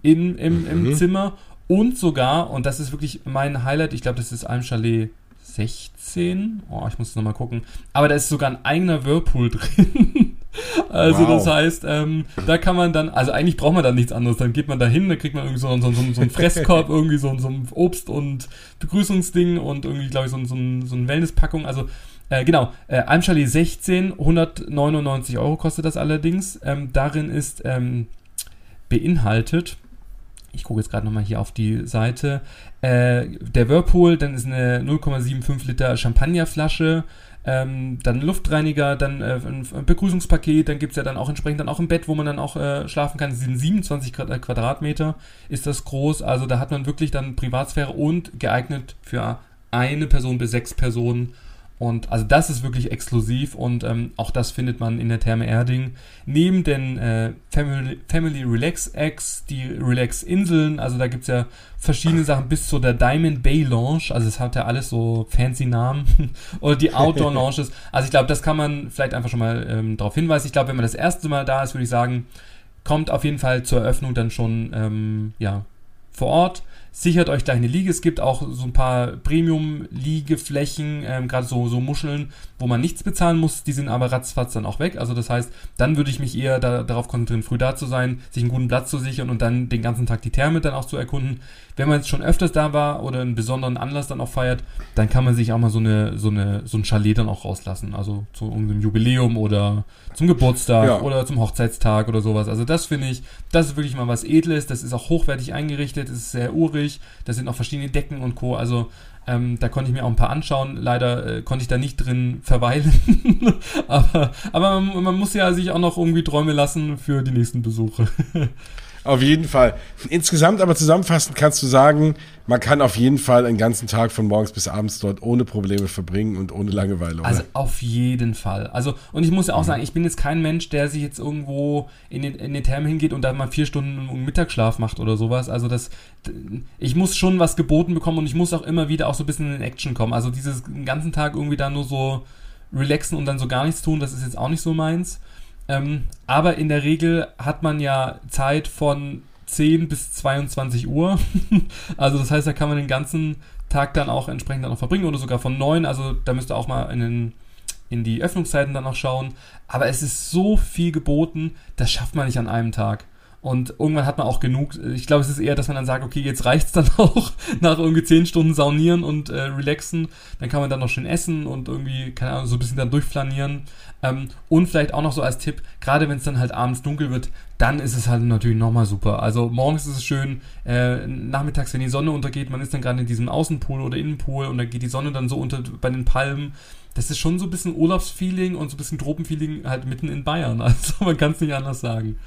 in, im, im mhm. Zimmer und sogar, und das ist wirklich mein Highlight, ich glaube, das ist einem Chalet 16. Oh, ich muss nochmal gucken. Aber da ist sogar ein eigener Whirlpool [LAUGHS] drin. also wow. das heißt, ähm, da kann man dann, also eigentlich braucht man da nichts anderes. Dann geht man da hin, dann kriegt man irgendwie so, so, so, so einen Fresskorb, [LAUGHS] irgendwie so, so ein Obst- und Begrüßungsding und irgendwie, glaube ich, so, so, so eine Wellnesspackung. Also äh, genau, äh, Almschali 16, 199 Euro kostet das allerdings. Ähm, darin ist ähm, beinhaltet ich gucke jetzt gerade nochmal hier auf die Seite, äh, der Whirlpool, dann ist eine 0,75 Liter Champagnerflasche, ähm, dann Luftreiniger, dann äh, ein Begrüßungspaket, dann gibt es ja dann auch entsprechend dann auch ein Bett, wo man dann auch äh, schlafen kann. Das sind 27 Quadratmeter, ist das groß. Also da hat man wirklich dann Privatsphäre und geeignet für eine Person bis sechs Personen und also das ist wirklich exklusiv und ähm, auch das findet man in der Therme Erding. Neben den äh, Family, Family Relax X, die Relax Inseln, also da gibt es ja verschiedene Sachen bis zu der Diamond Bay Lounge, also es hat ja alles so fancy Namen. [LAUGHS] Oder die Outdoor [LAUGHS] Lounges. Also ich glaube, das kann man vielleicht einfach schon mal ähm, darauf hinweisen. Ich glaube, wenn man das erste Mal da ist, würde ich sagen, kommt auf jeden Fall zur Eröffnung dann schon ähm, ja, vor Ort sichert euch gleich eine Liege. Es gibt auch so ein paar Premium-Liegeflächen, ähm, gerade so, so Muscheln, wo man nichts bezahlen muss. Die sind aber ratzfatz dann auch weg. Also das heißt, dann würde ich mich eher da, darauf konzentrieren, früh da zu sein, sich einen guten Platz zu sichern und dann den ganzen Tag die Therme dann auch zu erkunden. Wenn man jetzt schon öfters da war oder einen besonderen Anlass dann auch feiert, dann kann man sich auch mal so eine, so eine, so ein Chalet dann auch rauslassen. Also zu irgendeinem Jubiläum oder zum Geburtstag ja. oder zum Hochzeitstag oder sowas. Also das finde ich, das ist wirklich mal was Edles. Das ist auch hochwertig eingerichtet, es ist sehr urig. Da sind auch verschiedene Decken und Co. Also ähm, da konnte ich mir auch ein paar anschauen. Leider äh, konnte ich da nicht drin [LAUGHS] verweilen. aber aber man, man, muss ja sich auch noch irgendwie Träume lassen für die nächsten Besuche. [LAUGHS] Auf jeden Fall. Insgesamt aber zusammenfassend kannst du sagen, man kann auf jeden Fall einen ganzen Tag von morgens bis abends dort ohne Probleme verbringen und ohne Langeweile. Oder? Also auf jeden Fall. Also, und ich muss ja auch mhm. sagen, ich bin jetzt kein Mensch, der sich jetzt irgendwo in den, in den Thermen hingeht und da mal vier Stunden Mittagsschlaf macht oder sowas. Also das, ich muss schon was geboten bekommen und ich muss auch immer wieder auch so ein bisschen in Action kommen. Also dieses ganzen Tag irgendwie da nur so relaxen und dann so gar nichts tun, das ist jetzt auch nicht so meins. Ähm, aber in der Regel hat man ja Zeit von 10 bis 22 Uhr. [LAUGHS] also das heißt, da kann man den ganzen Tag dann auch entsprechend dann noch verbringen oder sogar von 9. Also da müsst ihr auch mal in, den, in die Öffnungszeiten dann noch schauen. Aber es ist so viel geboten, das schafft man nicht an einem Tag. Und irgendwann hat man auch genug. Ich glaube, es ist eher, dass man dann sagt, okay, jetzt reicht's dann [LAUGHS] auch nach irgendwie zehn Stunden saunieren und äh, relaxen. Dann kann man dann noch schön essen und irgendwie, keine Ahnung, so ein bisschen dann durchflanieren. Ähm, und vielleicht auch noch so als Tipp, gerade wenn es dann halt abends dunkel wird, dann ist es halt natürlich nochmal super. Also morgens ist es schön, äh, nachmittags, wenn die Sonne untergeht, man ist dann gerade in diesem Außenpool oder Innenpool und dann geht die Sonne dann so unter bei den Palmen. Das ist schon so ein bisschen Urlaubsfeeling und so ein bisschen Tropenfeeling halt mitten in Bayern. [LAUGHS] Also man kann es nicht anders sagen.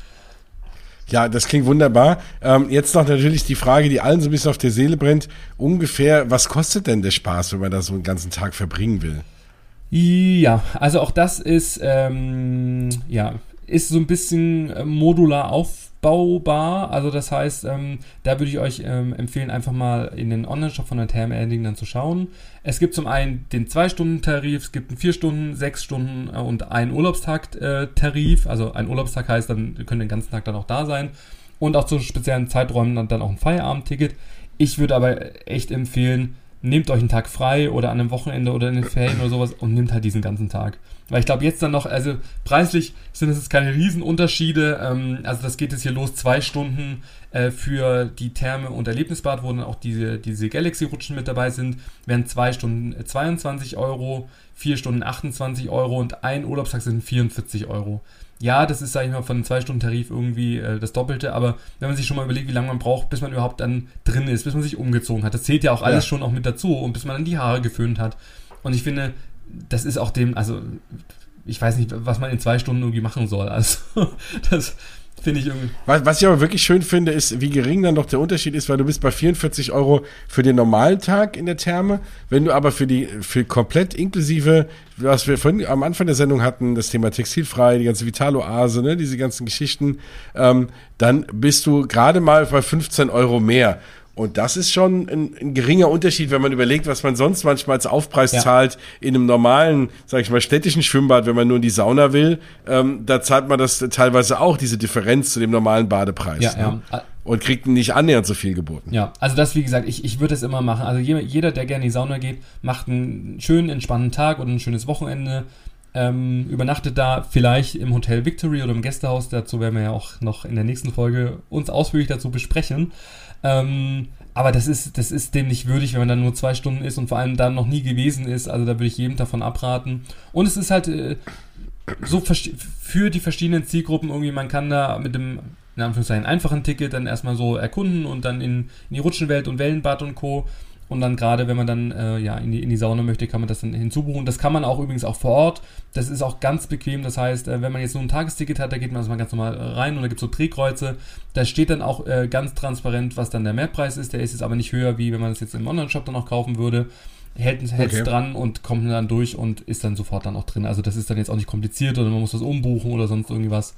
Ja, das klingt wunderbar. Ähm, jetzt noch natürlich die Frage, die allen so ein bisschen auf der Seele brennt. Ungefähr, was kostet denn der Spaß, wenn man da so einen ganzen Tag verbringen will? Ja, also auch das ist, ähm, ja, ist so ein bisschen äh, modular aufbaubar. Also das heißt, ähm, da würde ich euch ähm, empfehlen, einfach mal in den Online-Shop von der Therme Ending dann zu schauen. Es gibt zum einen den 2-Stunden-Tarif, es gibt einen 4-Stunden, 6 Stunden äh, und einen Urlaubstag-Tarif. Also ein Urlaubstag heißt, dann könnt ihr den ganzen Tag dann auch da sein. Und auch zu speziellen Zeiträumen dann, dann auch ein Feierabendticket. Ich würde aber echt empfehlen, nehmt euch einen Tag frei oder an einem Wochenende oder in den Ferien oder sowas und nehmt halt diesen ganzen Tag. Weil ich glaube, jetzt dann noch, also preislich sind es jetzt keine Riesenunterschiede. Ähm, also das geht jetzt hier los, zwei Stunden äh, für die Therme und Erlebnisbad, wo dann auch diese, diese Galaxy-Rutschen mit dabei sind, wären zwei Stunden 22 Euro, vier Stunden 28 Euro und ein Urlaubstag sind 44 Euro ja, das ist, sag ich mal, von einem 2-Stunden-Tarif irgendwie äh, das Doppelte, aber wenn man sich schon mal überlegt, wie lange man braucht, bis man überhaupt dann drin ist, bis man sich umgezogen hat, das zählt ja auch alles ja. schon auch mit dazu und bis man dann die Haare geföhnt hat. Und ich finde, das ist auch dem, also ich weiß nicht, was man in zwei Stunden irgendwie machen soll. Also [LAUGHS] das, Finde ich irgendwie. Was, was ich aber wirklich schön finde, ist, wie gering dann doch der Unterschied ist, weil du bist bei 44 Euro für den normalen Tag in der Therme. Wenn du aber für die, für komplett inklusive, was wir vorhin am Anfang der Sendung hatten, das Thema Textilfrei, die ganze Vitaloase, ne, diese ganzen Geschichten, ähm, dann bist du gerade mal bei 15 Euro mehr. Und das ist schon ein, ein, geringer Unterschied, wenn man überlegt, was man sonst manchmal als Aufpreis ja. zahlt in einem normalen, sag ich mal, städtischen Schwimmbad, wenn man nur in die Sauna will. Ähm, da zahlt man das teilweise auch, diese Differenz zu dem normalen Badepreis. Ja, ne? ja. und kriegt nicht annähernd so viel geboten. Ja, also das, wie gesagt, ich, ich würde es immer machen. Also jeder, der gerne in die Sauna geht, macht einen schönen, entspannten Tag oder ein schönes Wochenende. Ähm, übernachtet da vielleicht im Hotel Victory oder im Gästehaus. Dazu werden wir ja auch noch in der nächsten Folge uns ausführlich dazu besprechen. Ähm, aber das ist, das ist dem nicht würdig, wenn man dann nur zwei Stunden ist und vor allem dann noch nie gewesen ist. Also da würde ich jedem davon abraten. Und es ist halt äh, so für die verschiedenen Zielgruppen irgendwie, man kann da mit dem in Anführungszeichen einfachen Ticket dann erstmal so erkunden und dann in, in die Rutschenwelt und Wellenbad und Co. Und dann gerade, wenn man dann äh, ja in die, in die Sauna möchte, kann man das dann hinzubuchen. Das kann man auch übrigens auch vor Ort. Das ist auch ganz bequem. Das heißt, äh, wenn man jetzt nur ein Tagesticket hat, da geht man erstmal ganz normal rein und da gibt es so Drehkreuze. Da steht dann auch äh, ganz transparent, was dann der Mehrpreis ist. Der ist jetzt aber nicht höher, wie wenn man das jetzt im Online-Shop dann auch kaufen würde. Hält es okay. dran und kommt dann durch und ist dann sofort dann auch drin. Also das ist dann jetzt auch nicht kompliziert oder man muss das umbuchen oder sonst irgendwas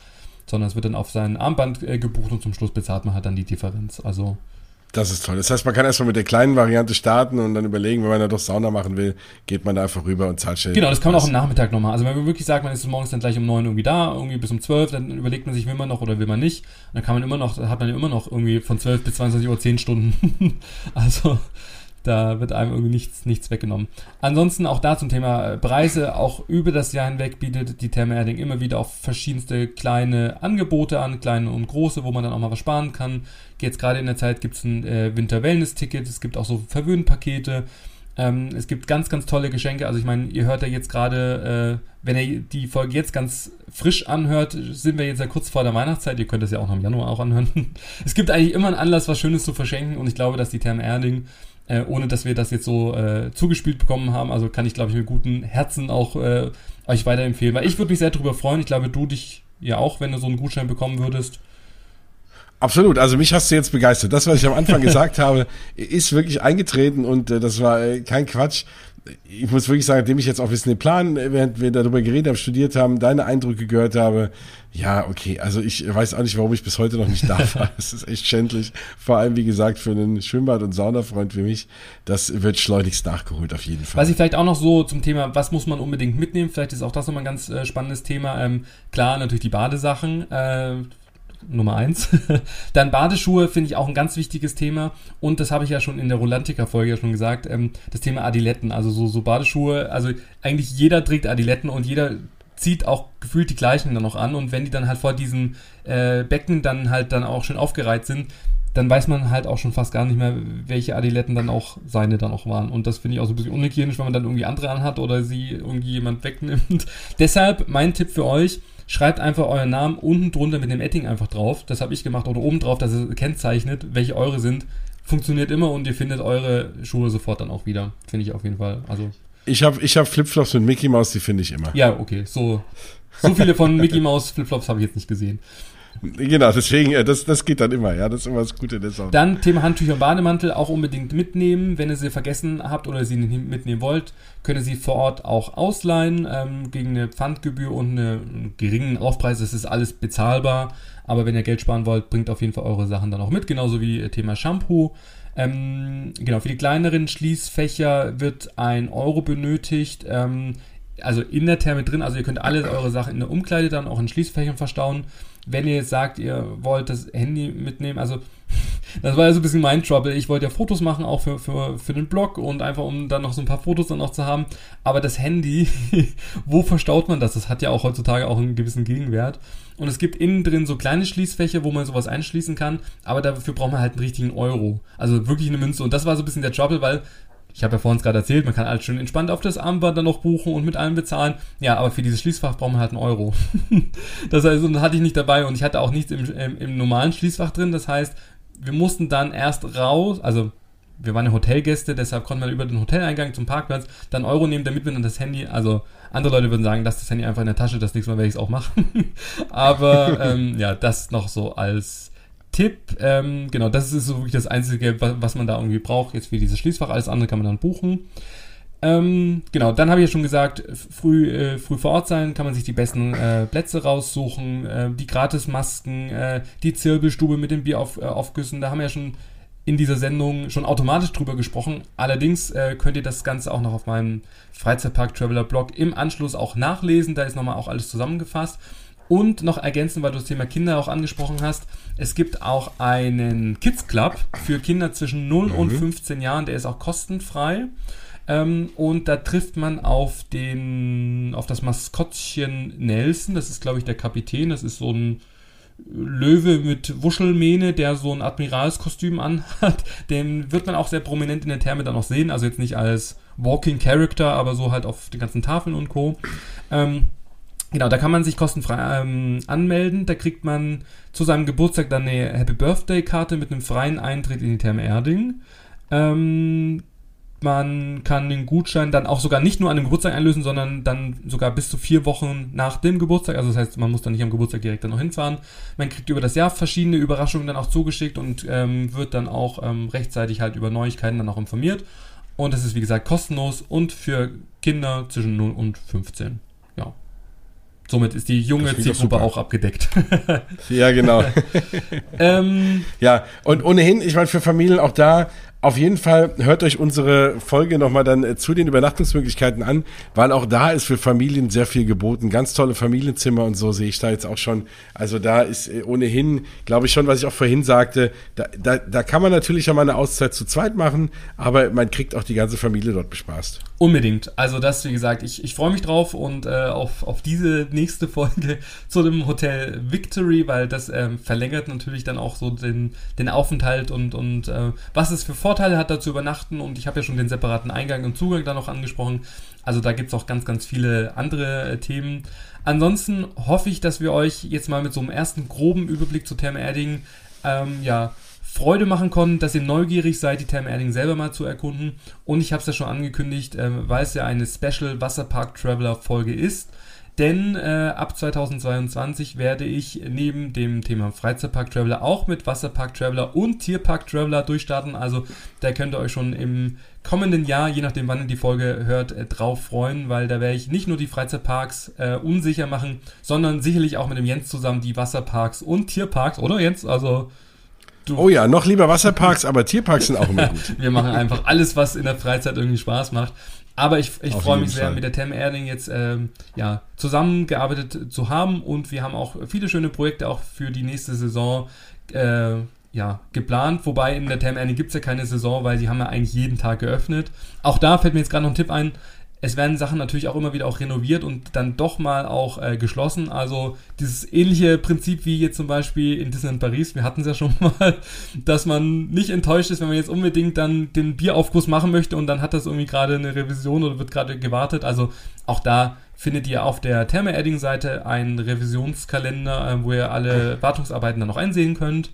sondern es wird dann auf sein Armband äh, gebucht und zum Schluss bezahlt man halt dann die Differenz. Also das ist toll. Das heißt, man kann erstmal mit der kleinen Variante starten und dann überlegen, wenn man da doch Sauna machen will, geht man da einfach rüber und zahlt schnell. Genau, das kann man auch am Nachmittag nochmal. Also wenn man wirklich sagt, man ist morgens dann gleich um neun irgendwie da, irgendwie bis um zwölf, dann überlegt man sich, will man noch oder will man nicht. Und dann kann man immer noch, hat man immer noch irgendwie von zwölf bis 22 Uhr zehn Stunden. [LAUGHS] also da wird einem irgendwie nichts, nichts weggenommen. Ansonsten auch da zum Thema äh, Preise. Auch über das Jahr hinweg bietet die Therme Erding immer wieder auf verschiedenste kleine Angebote an, kleine und große, wo man dann auch mal was sparen kann. Jetzt gerade in der Zeit gibt es ein äh, Winter-Wellness-Ticket. Es gibt auch so Verwöhnpakete. Ähm, es gibt ganz, ganz tolle Geschenke. Also ich meine, ihr hört ja jetzt gerade, äh, wenn ihr die Folge jetzt ganz frisch anhört, sind wir jetzt ja kurz vor der Weihnachtszeit. Ihr könnt das ja auch noch im Januar auch anhören. [LAUGHS] es gibt eigentlich immer einen Anlass, was Schönes zu verschenken. Und ich glaube, dass die Therme Erding äh, ohne dass wir das jetzt so äh, zugespielt bekommen haben. Also kann ich, glaube ich, mit gutem Herzen auch äh, euch weiterempfehlen. Weil ich würde mich sehr darüber freuen. Ich glaube, du dich ja auch, wenn du so einen Gutschein bekommen würdest. Absolut, also mich hast du jetzt begeistert. Das, was ich am Anfang [LAUGHS] gesagt habe, ist wirklich eingetreten und äh, das war äh, kein Quatsch ich muss wirklich sagen, nachdem ich jetzt auch bisschen den Plan, während wir darüber geredet haben, studiert haben, deine Eindrücke gehört habe, ja, okay, also ich weiß auch nicht, warum ich bis heute noch nicht da [LAUGHS] war. Das ist echt schändlich. Vor allem, wie gesagt, für einen Schwimmbad- und Saunafreund wie mich, das wird schleunigst nachgeholt auf jeden Fall. Was ich vielleicht auch noch so zum Thema, was muss man unbedingt mitnehmen, vielleicht ist auch das nochmal ein ganz äh, spannendes Thema. Ähm, klar, natürlich die Badesachen, äh, Nummer eins. [LAUGHS] Dann Badeschuhe finde ich auch ein ganz wichtiges Thema. Und das habe ich ja schon in der Rolantica-Folge ja schon gesagt, ähm, das Thema Adiletten. Also so, so Badeschuhe, also eigentlich jeder trägt Adiletten und jeder zieht auch gefühlt die gleichen dann noch an. Und wenn die dann halt vor diesen äh, Becken dann halt dann auch schön aufgereiht sind, dann weiß man halt auch schon fast gar nicht mehr, welche Adiletten dann auch seine dann auch waren. Und das finde ich auch so ein bisschen unhygienisch, wenn man dann irgendwie andere anhat oder sie irgendwie jemand wegnimmt. [LAUGHS] Deshalb mein Tipp für euch, schreibt einfach euren Namen unten drunter mit dem Etting einfach drauf. Das habe ich gemacht oder oben drauf, dass es kennzeichnet, welche eure sind. Funktioniert immer und ihr findet eure Schuhe sofort dann auch wieder. Finde ich auf jeden Fall. Also ich habe ich hab Flipflops mit Mickey Mouse, die finde ich immer. Ja, okay. So, so viele von Mickey Mouse Flipflops habe ich jetzt nicht gesehen. Genau, deswegen, das, das geht dann immer, ja, das ist immer das Gute der. Dann Thema Handtücher und Bademantel auch unbedingt mitnehmen. Wenn ihr sie vergessen habt oder sie nicht mitnehmen wollt, könnt ihr sie vor Ort auch ausleihen ähm, gegen eine Pfandgebühr und einen geringen Aufpreis. Das ist alles bezahlbar. Aber wenn ihr Geld sparen wollt, bringt auf jeden Fall eure Sachen dann auch mit. Genauso wie Thema Shampoo. Ähm, genau, für die kleineren Schließfächer wird ein Euro benötigt. Ähm, also in der Therme drin, also ihr könnt alle eure Sachen in der Umkleide dann auch in Schließfächern verstauen wenn ihr jetzt sagt, ihr wollt das Handy mitnehmen, also das war ja so ein bisschen mein Trouble. Ich wollte ja Fotos machen, auch für, für, für den Blog und einfach, um dann noch so ein paar Fotos dann noch zu haben. Aber das Handy, [LAUGHS] wo verstaut man das? Das hat ja auch heutzutage auch einen gewissen Gegenwert. Und es gibt innen drin so kleine Schließfächer, wo man sowas einschließen kann, aber dafür braucht man halt einen richtigen Euro. Also wirklich eine Münze. Und das war so ein bisschen der Trouble, weil ich habe ja vorhin gerade erzählt, man kann alles schön entspannt auf das Armband dann noch buchen und mit allem bezahlen. Ja, aber für dieses Schließfach braucht man halt einen Euro. [LAUGHS] das heißt, und das hatte ich nicht dabei und ich hatte auch nichts im, im, im normalen Schließfach drin. Das heißt, wir mussten dann erst raus, also wir waren ja Hotelgäste, deshalb konnte man über den Hoteleingang zum Parkplatz dann Euro nehmen, damit wir dann das Handy, also andere Leute würden sagen, lasst das Handy einfach in der Tasche, das nächste Mal werde ich es auch machen. [LAUGHS] Aber [LAUGHS] ähm, ja, das noch so als Tipp. Ähm, genau, das ist so wirklich das Einzige, was man da irgendwie braucht, jetzt für dieses Schließfach. Alles andere kann man dann buchen. Ähm, genau, dann habe ich ja schon gesagt, früh, äh, früh vor Ort sein, kann man sich die besten äh, Plätze raussuchen, äh, die Gratismasken, äh, die Zirbelstube mit den Bieraufgüssen, da haben wir ja schon in dieser Sendung schon automatisch drüber gesprochen. Allerdings äh, könnt ihr das Ganze auch noch auf meinem Freizeitpark Traveler Blog im Anschluss auch nachlesen, da ist nochmal auch alles zusammengefasst. Und noch ergänzen, weil du das Thema Kinder auch angesprochen hast, es gibt auch einen Kids Club für Kinder zwischen 0 mhm. und 15 Jahren, der ist auch kostenfrei. Ähm, und da trifft man auf den, auf das Maskottchen Nelson, das ist glaube ich der Kapitän, das ist so ein Löwe mit Wuschelmähne, der so ein Admiralskostüm anhat. [LAUGHS] Den wird man auch sehr prominent in der Therme dann noch sehen, also jetzt nicht als Walking Character, aber so halt auf den ganzen Tafeln und Co. Ähm, Genau, da kann man sich kostenfrei ähm, anmelden. Da kriegt man zu seinem Geburtstag dann eine Happy Birthday Karte mit einem freien Eintritt in die Therme Erding. Ähm, man kann den Gutschein dann auch sogar nicht nur an dem Geburtstag einlösen, sondern dann sogar bis zu vier Wochen nach dem Geburtstag. Also das heißt, man muss dann nicht am Geburtstag direkt dann noch hinfahren. Man kriegt über das Jahr verschiedene Überraschungen dann auch zugeschickt und ähm, wird dann auch ähm, rechtzeitig halt über Neuigkeiten dann auch informiert. Und das ist wie gesagt kostenlos und für Kinder zwischen 0 und 15. Ja. Somit ist die junge Zielgruppe auch abgedeckt. [LAUGHS] ja, genau. [LAUGHS] ähm, ja, und ohnehin, ich meine, für Familien auch da, auf jeden Fall hört euch unsere Folge nochmal dann äh, zu den Übernachtungsmöglichkeiten an, weil auch da ist für Familien sehr viel geboten. Ganz tolle Familienzimmer und so sehe ich da jetzt auch schon. Also da ist äh, ohnehin, glaube ich schon, was ich auch vorhin sagte, da, da, da kann man natürlich auch mal eine Auszeit zu zweit machen, aber man kriegt auch die ganze Familie dort bespaßt. Unbedingt. Also das, wie gesagt, ich, ich freue mich drauf und äh, auf, auf diese nächste [LAUGHS] Folge zu dem Hotel Victory, weil das ähm, verlängert natürlich dann auch so den, den Aufenthalt und, und äh, was es für Vorteile hat, da zu übernachten. Und ich habe ja schon den separaten Eingang und Zugang da noch angesprochen. Also da gibt es auch ganz, ganz viele andere äh, Themen. Ansonsten hoffe ich, dass wir euch jetzt mal mit so einem ersten groben Überblick zu Therme Erding ähm, ja, Freude machen konnten, dass ihr neugierig seid, die Therme Erding selber mal zu erkunden. Und ich habe es ja schon angekündigt, äh, weil es ja eine Special Wasserpark Traveler Folge ist denn äh, ab 2022 werde ich neben dem Thema Freizeitpark Traveler auch mit Wasserpark Traveler und Tierpark Traveler durchstarten. Also da könnt ihr euch schon im kommenden Jahr, je nachdem wann ihr die Folge hört, äh, drauf freuen, weil da werde ich nicht nur die Freizeitparks äh, unsicher machen, sondern sicherlich auch mit dem Jens zusammen die Wasserparks und Tierparks, oder Jens? Also. Oh ja, noch lieber Wasserparks, aber Tierparks sind auch immer gut. Wir machen einfach alles, was in der Freizeit irgendwie Spaß macht. Aber ich, ich freue mich sehr, Fall. mit der Tem Erding jetzt ähm, ja, zusammengearbeitet zu haben und wir haben auch viele schöne Projekte auch für die nächste Saison äh, ja, geplant. Wobei in der Tem Erding gibt es ja keine Saison, weil die haben ja eigentlich jeden Tag geöffnet. Auch da fällt mir jetzt gerade noch ein Tipp ein es werden Sachen natürlich auch immer wieder auch renoviert und dann doch mal auch äh, geschlossen. Also dieses ähnliche Prinzip wie jetzt zum Beispiel in Disneyland Paris, wir hatten es ja schon [LAUGHS] mal, dass man nicht enttäuscht ist, wenn man jetzt unbedingt dann den Bieraufguss machen möchte und dann hat das irgendwie gerade eine Revision oder wird gerade gewartet. Also auch da findet ihr auf der Therme Edding Seite einen Revisionskalender, äh, wo ihr alle Wartungsarbeiten dann noch einsehen könnt.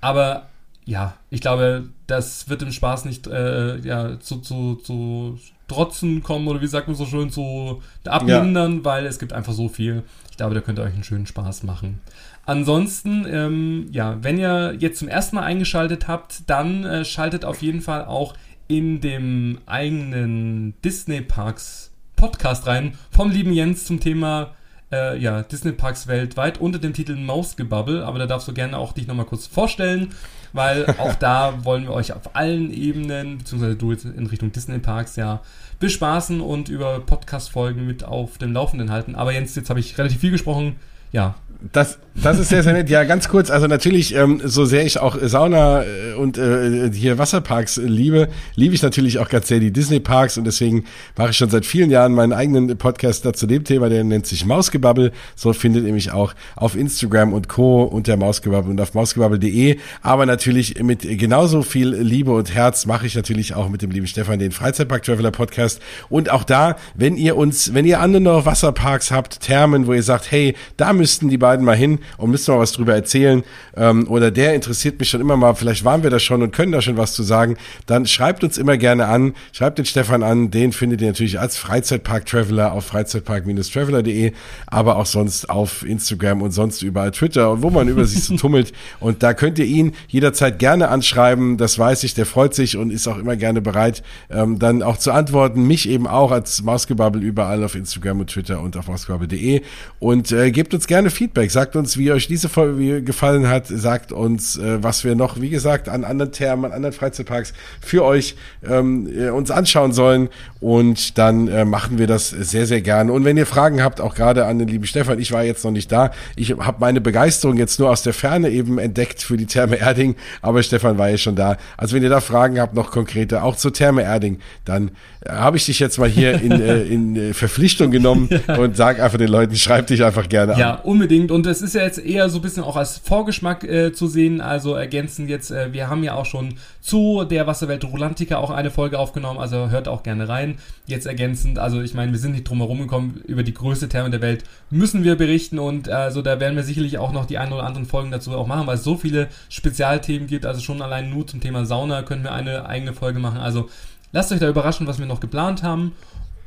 Aber ja, ich glaube, das wird dem Spaß nicht äh, ja, zu, zu, zu Trotzen kommen oder wie sagt man so schön, zu abmindern, ja. weil es gibt einfach so viel. Ich glaube, da könnt ihr euch einen schönen Spaß machen. Ansonsten, ähm, ja, wenn ihr jetzt zum ersten Mal eingeschaltet habt, dann äh, schaltet auf jeden Fall auch in dem eigenen Disney Parks Podcast rein vom lieben Jens zum Thema äh, ja, Disney Parks weltweit unter dem Titel Mausgebubble. Aber da darfst du gerne auch dich nochmal kurz vorstellen weil auch da wollen wir euch auf allen Ebenen, beziehungsweise du jetzt in Richtung Disney Parks ja bespaßen und über Podcast-Folgen mit auf dem Laufenden halten. Aber Jens, jetzt habe ich relativ viel gesprochen. Ja, das, das ist sehr, sehr nett. Ja, ganz kurz. Also natürlich, ähm, so sehr ich auch Sauna äh, und äh, hier Wasserparks liebe, liebe ich natürlich auch ganz sehr die Disney-Parks und deswegen mache ich schon seit vielen Jahren meinen eigenen Podcast zu dem Thema, der nennt sich Mausgebabbel. So findet ihr mich auch auf Instagram und Co. unter Mausgebabbel und auf mausgebabbel.de. Aber natürlich mit genauso viel Liebe und Herz mache ich natürlich auch mit dem lieben Stefan den Freizeitpark-Traveler Podcast. Und auch da, wenn ihr uns, wenn ihr andere Wasserparks habt, Thermen, wo ihr sagt, hey, da müssten die beiden beiden mal hin und müssen mal was drüber erzählen. Ähm, oder der interessiert mich schon immer mal, vielleicht waren wir da schon und können da schon was zu sagen, dann schreibt uns immer gerne an. Schreibt den Stefan an, den findet ihr natürlich als Freizeitpark-Traveler auf freizeitpark-traveler.de, aber auch sonst auf Instagram und sonst überall Twitter und wo man über sich so [LAUGHS] tummelt. Und da könnt ihr ihn jederzeit gerne anschreiben. Das weiß ich, der freut sich und ist auch immer gerne bereit, ähm, dann auch zu antworten. Mich eben auch als Mausgebabbel überall auf Instagram und Twitter und auf mausgebabbel.de. Und äh, gebt uns gerne gerne Feedback. Sagt uns, wie euch diese Folge gefallen hat. Sagt uns, äh, was wir noch, wie gesagt, an anderen Thermen, an anderen Freizeitparks für euch ähm, äh, uns anschauen sollen. Und dann äh, machen wir das sehr, sehr gerne. Und wenn ihr Fragen habt, auch gerade an den lieben Stefan, ich war jetzt noch nicht da. Ich habe meine Begeisterung jetzt nur aus der Ferne eben entdeckt für die Therme Erding, aber Stefan war ja schon da. Also wenn ihr da Fragen habt, noch konkreter, auch zur Therme Erding, dann äh, habe ich dich jetzt mal hier in, äh, in äh, Verpflichtung genommen [LAUGHS] und sag einfach den Leuten, schreib dich einfach gerne an. Ja, unbedingt. Und es ist ja jetzt eher so ein bisschen auch als Vorgeschmack äh, zu sehen. Also ergänzen jetzt, äh, wir haben ja auch schon zu der Wasserwelt Rolantica auch eine Folge aufgenommen, also hört auch gerne rein. Jetzt ergänzend, also ich meine, wir sind nicht drum herum gekommen, über die größte Therme der Welt müssen wir berichten und also da werden wir sicherlich auch noch die ein oder anderen Folgen dazu auch machen, weil es so viele Spezialthemen gibt. Also schon allein nur zum Thema Sauna können wir eine eigene Folge machen. Also lasst euch da überraschen, was wir noch geplant haben.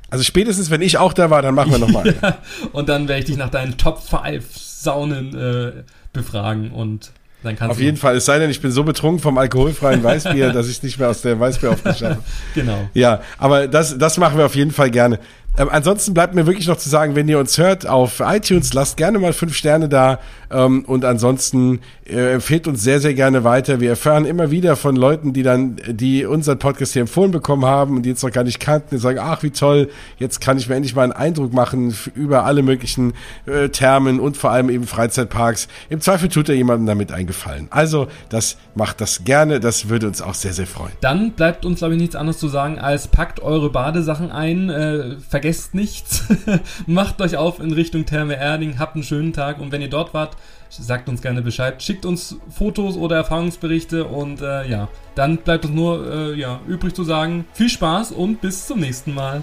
Also spätestens, wenn ich auch da war, dann machen wir nochmal. [LAUGHS] ja, und dann werde ich dich nach deinen Top 5 Saunen äh, befragen und dann kannst Auf jeden Fall, es sei denn, ich bin so betrunken vom alkoholfreien Weißbier, [LAUGHS] dass ich es nicht mehr aus der Weißbier aufgeschafft [LAUGHS] Genau. Ja, aber das, das machen wir auf jeden Fall gerne. Ähm, ansonsten bleibt mir wirklich noch zu sagen, wenn ihr uns hört auf iTunes, lasst gerne mal fünf Sterne da ähm, und ansonsten äh, empfehlt uns sehr, sehr gerne weiter. Wir erfahren immer wieder von Leuten, die dann, die unseren Podcast hier empfohlen bekommen haben und die jetzt noch gar nicht kannten, die sagen, ach wie toll, jetzt kann ich mir endlich mal einen Eindruck machen über alle möglichen äh, Thermen und vor allem eben Freizeitparks. Im Zweifel tut er jemandem damit einen Gefallen. Also, das macht das gerne, das würde uns auch sehr, sehr freuen. Dann bleibt uns, glaube ich, nichts anderes zu sagen, als packt eure Badesachen ein, äh, vergesst vergesst nichts. [LAUGHS] Macht euch auf in Richtung Therme Erding, habt einen schönen Tag und wenn ihr dort wart, sagt uns gerne Bescheid, schickt uns Fotos oder Erfahrungsberichte und äh, ja, dann bleibt uns nur äh, ja, übrig zu sagen, viel Spaß und bis zum nächsten Mal.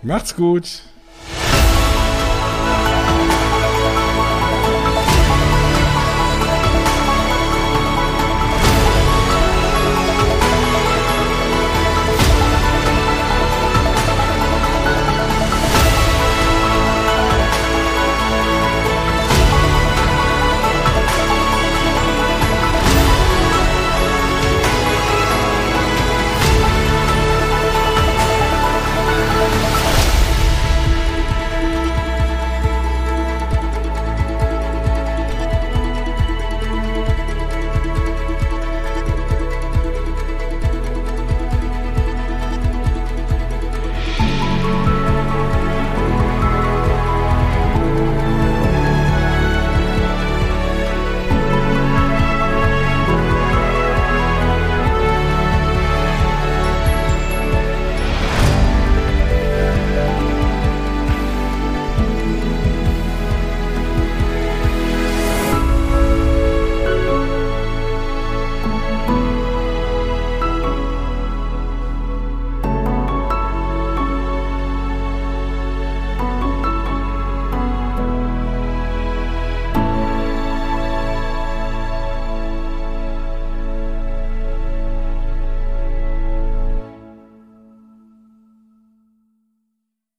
Macht's gut.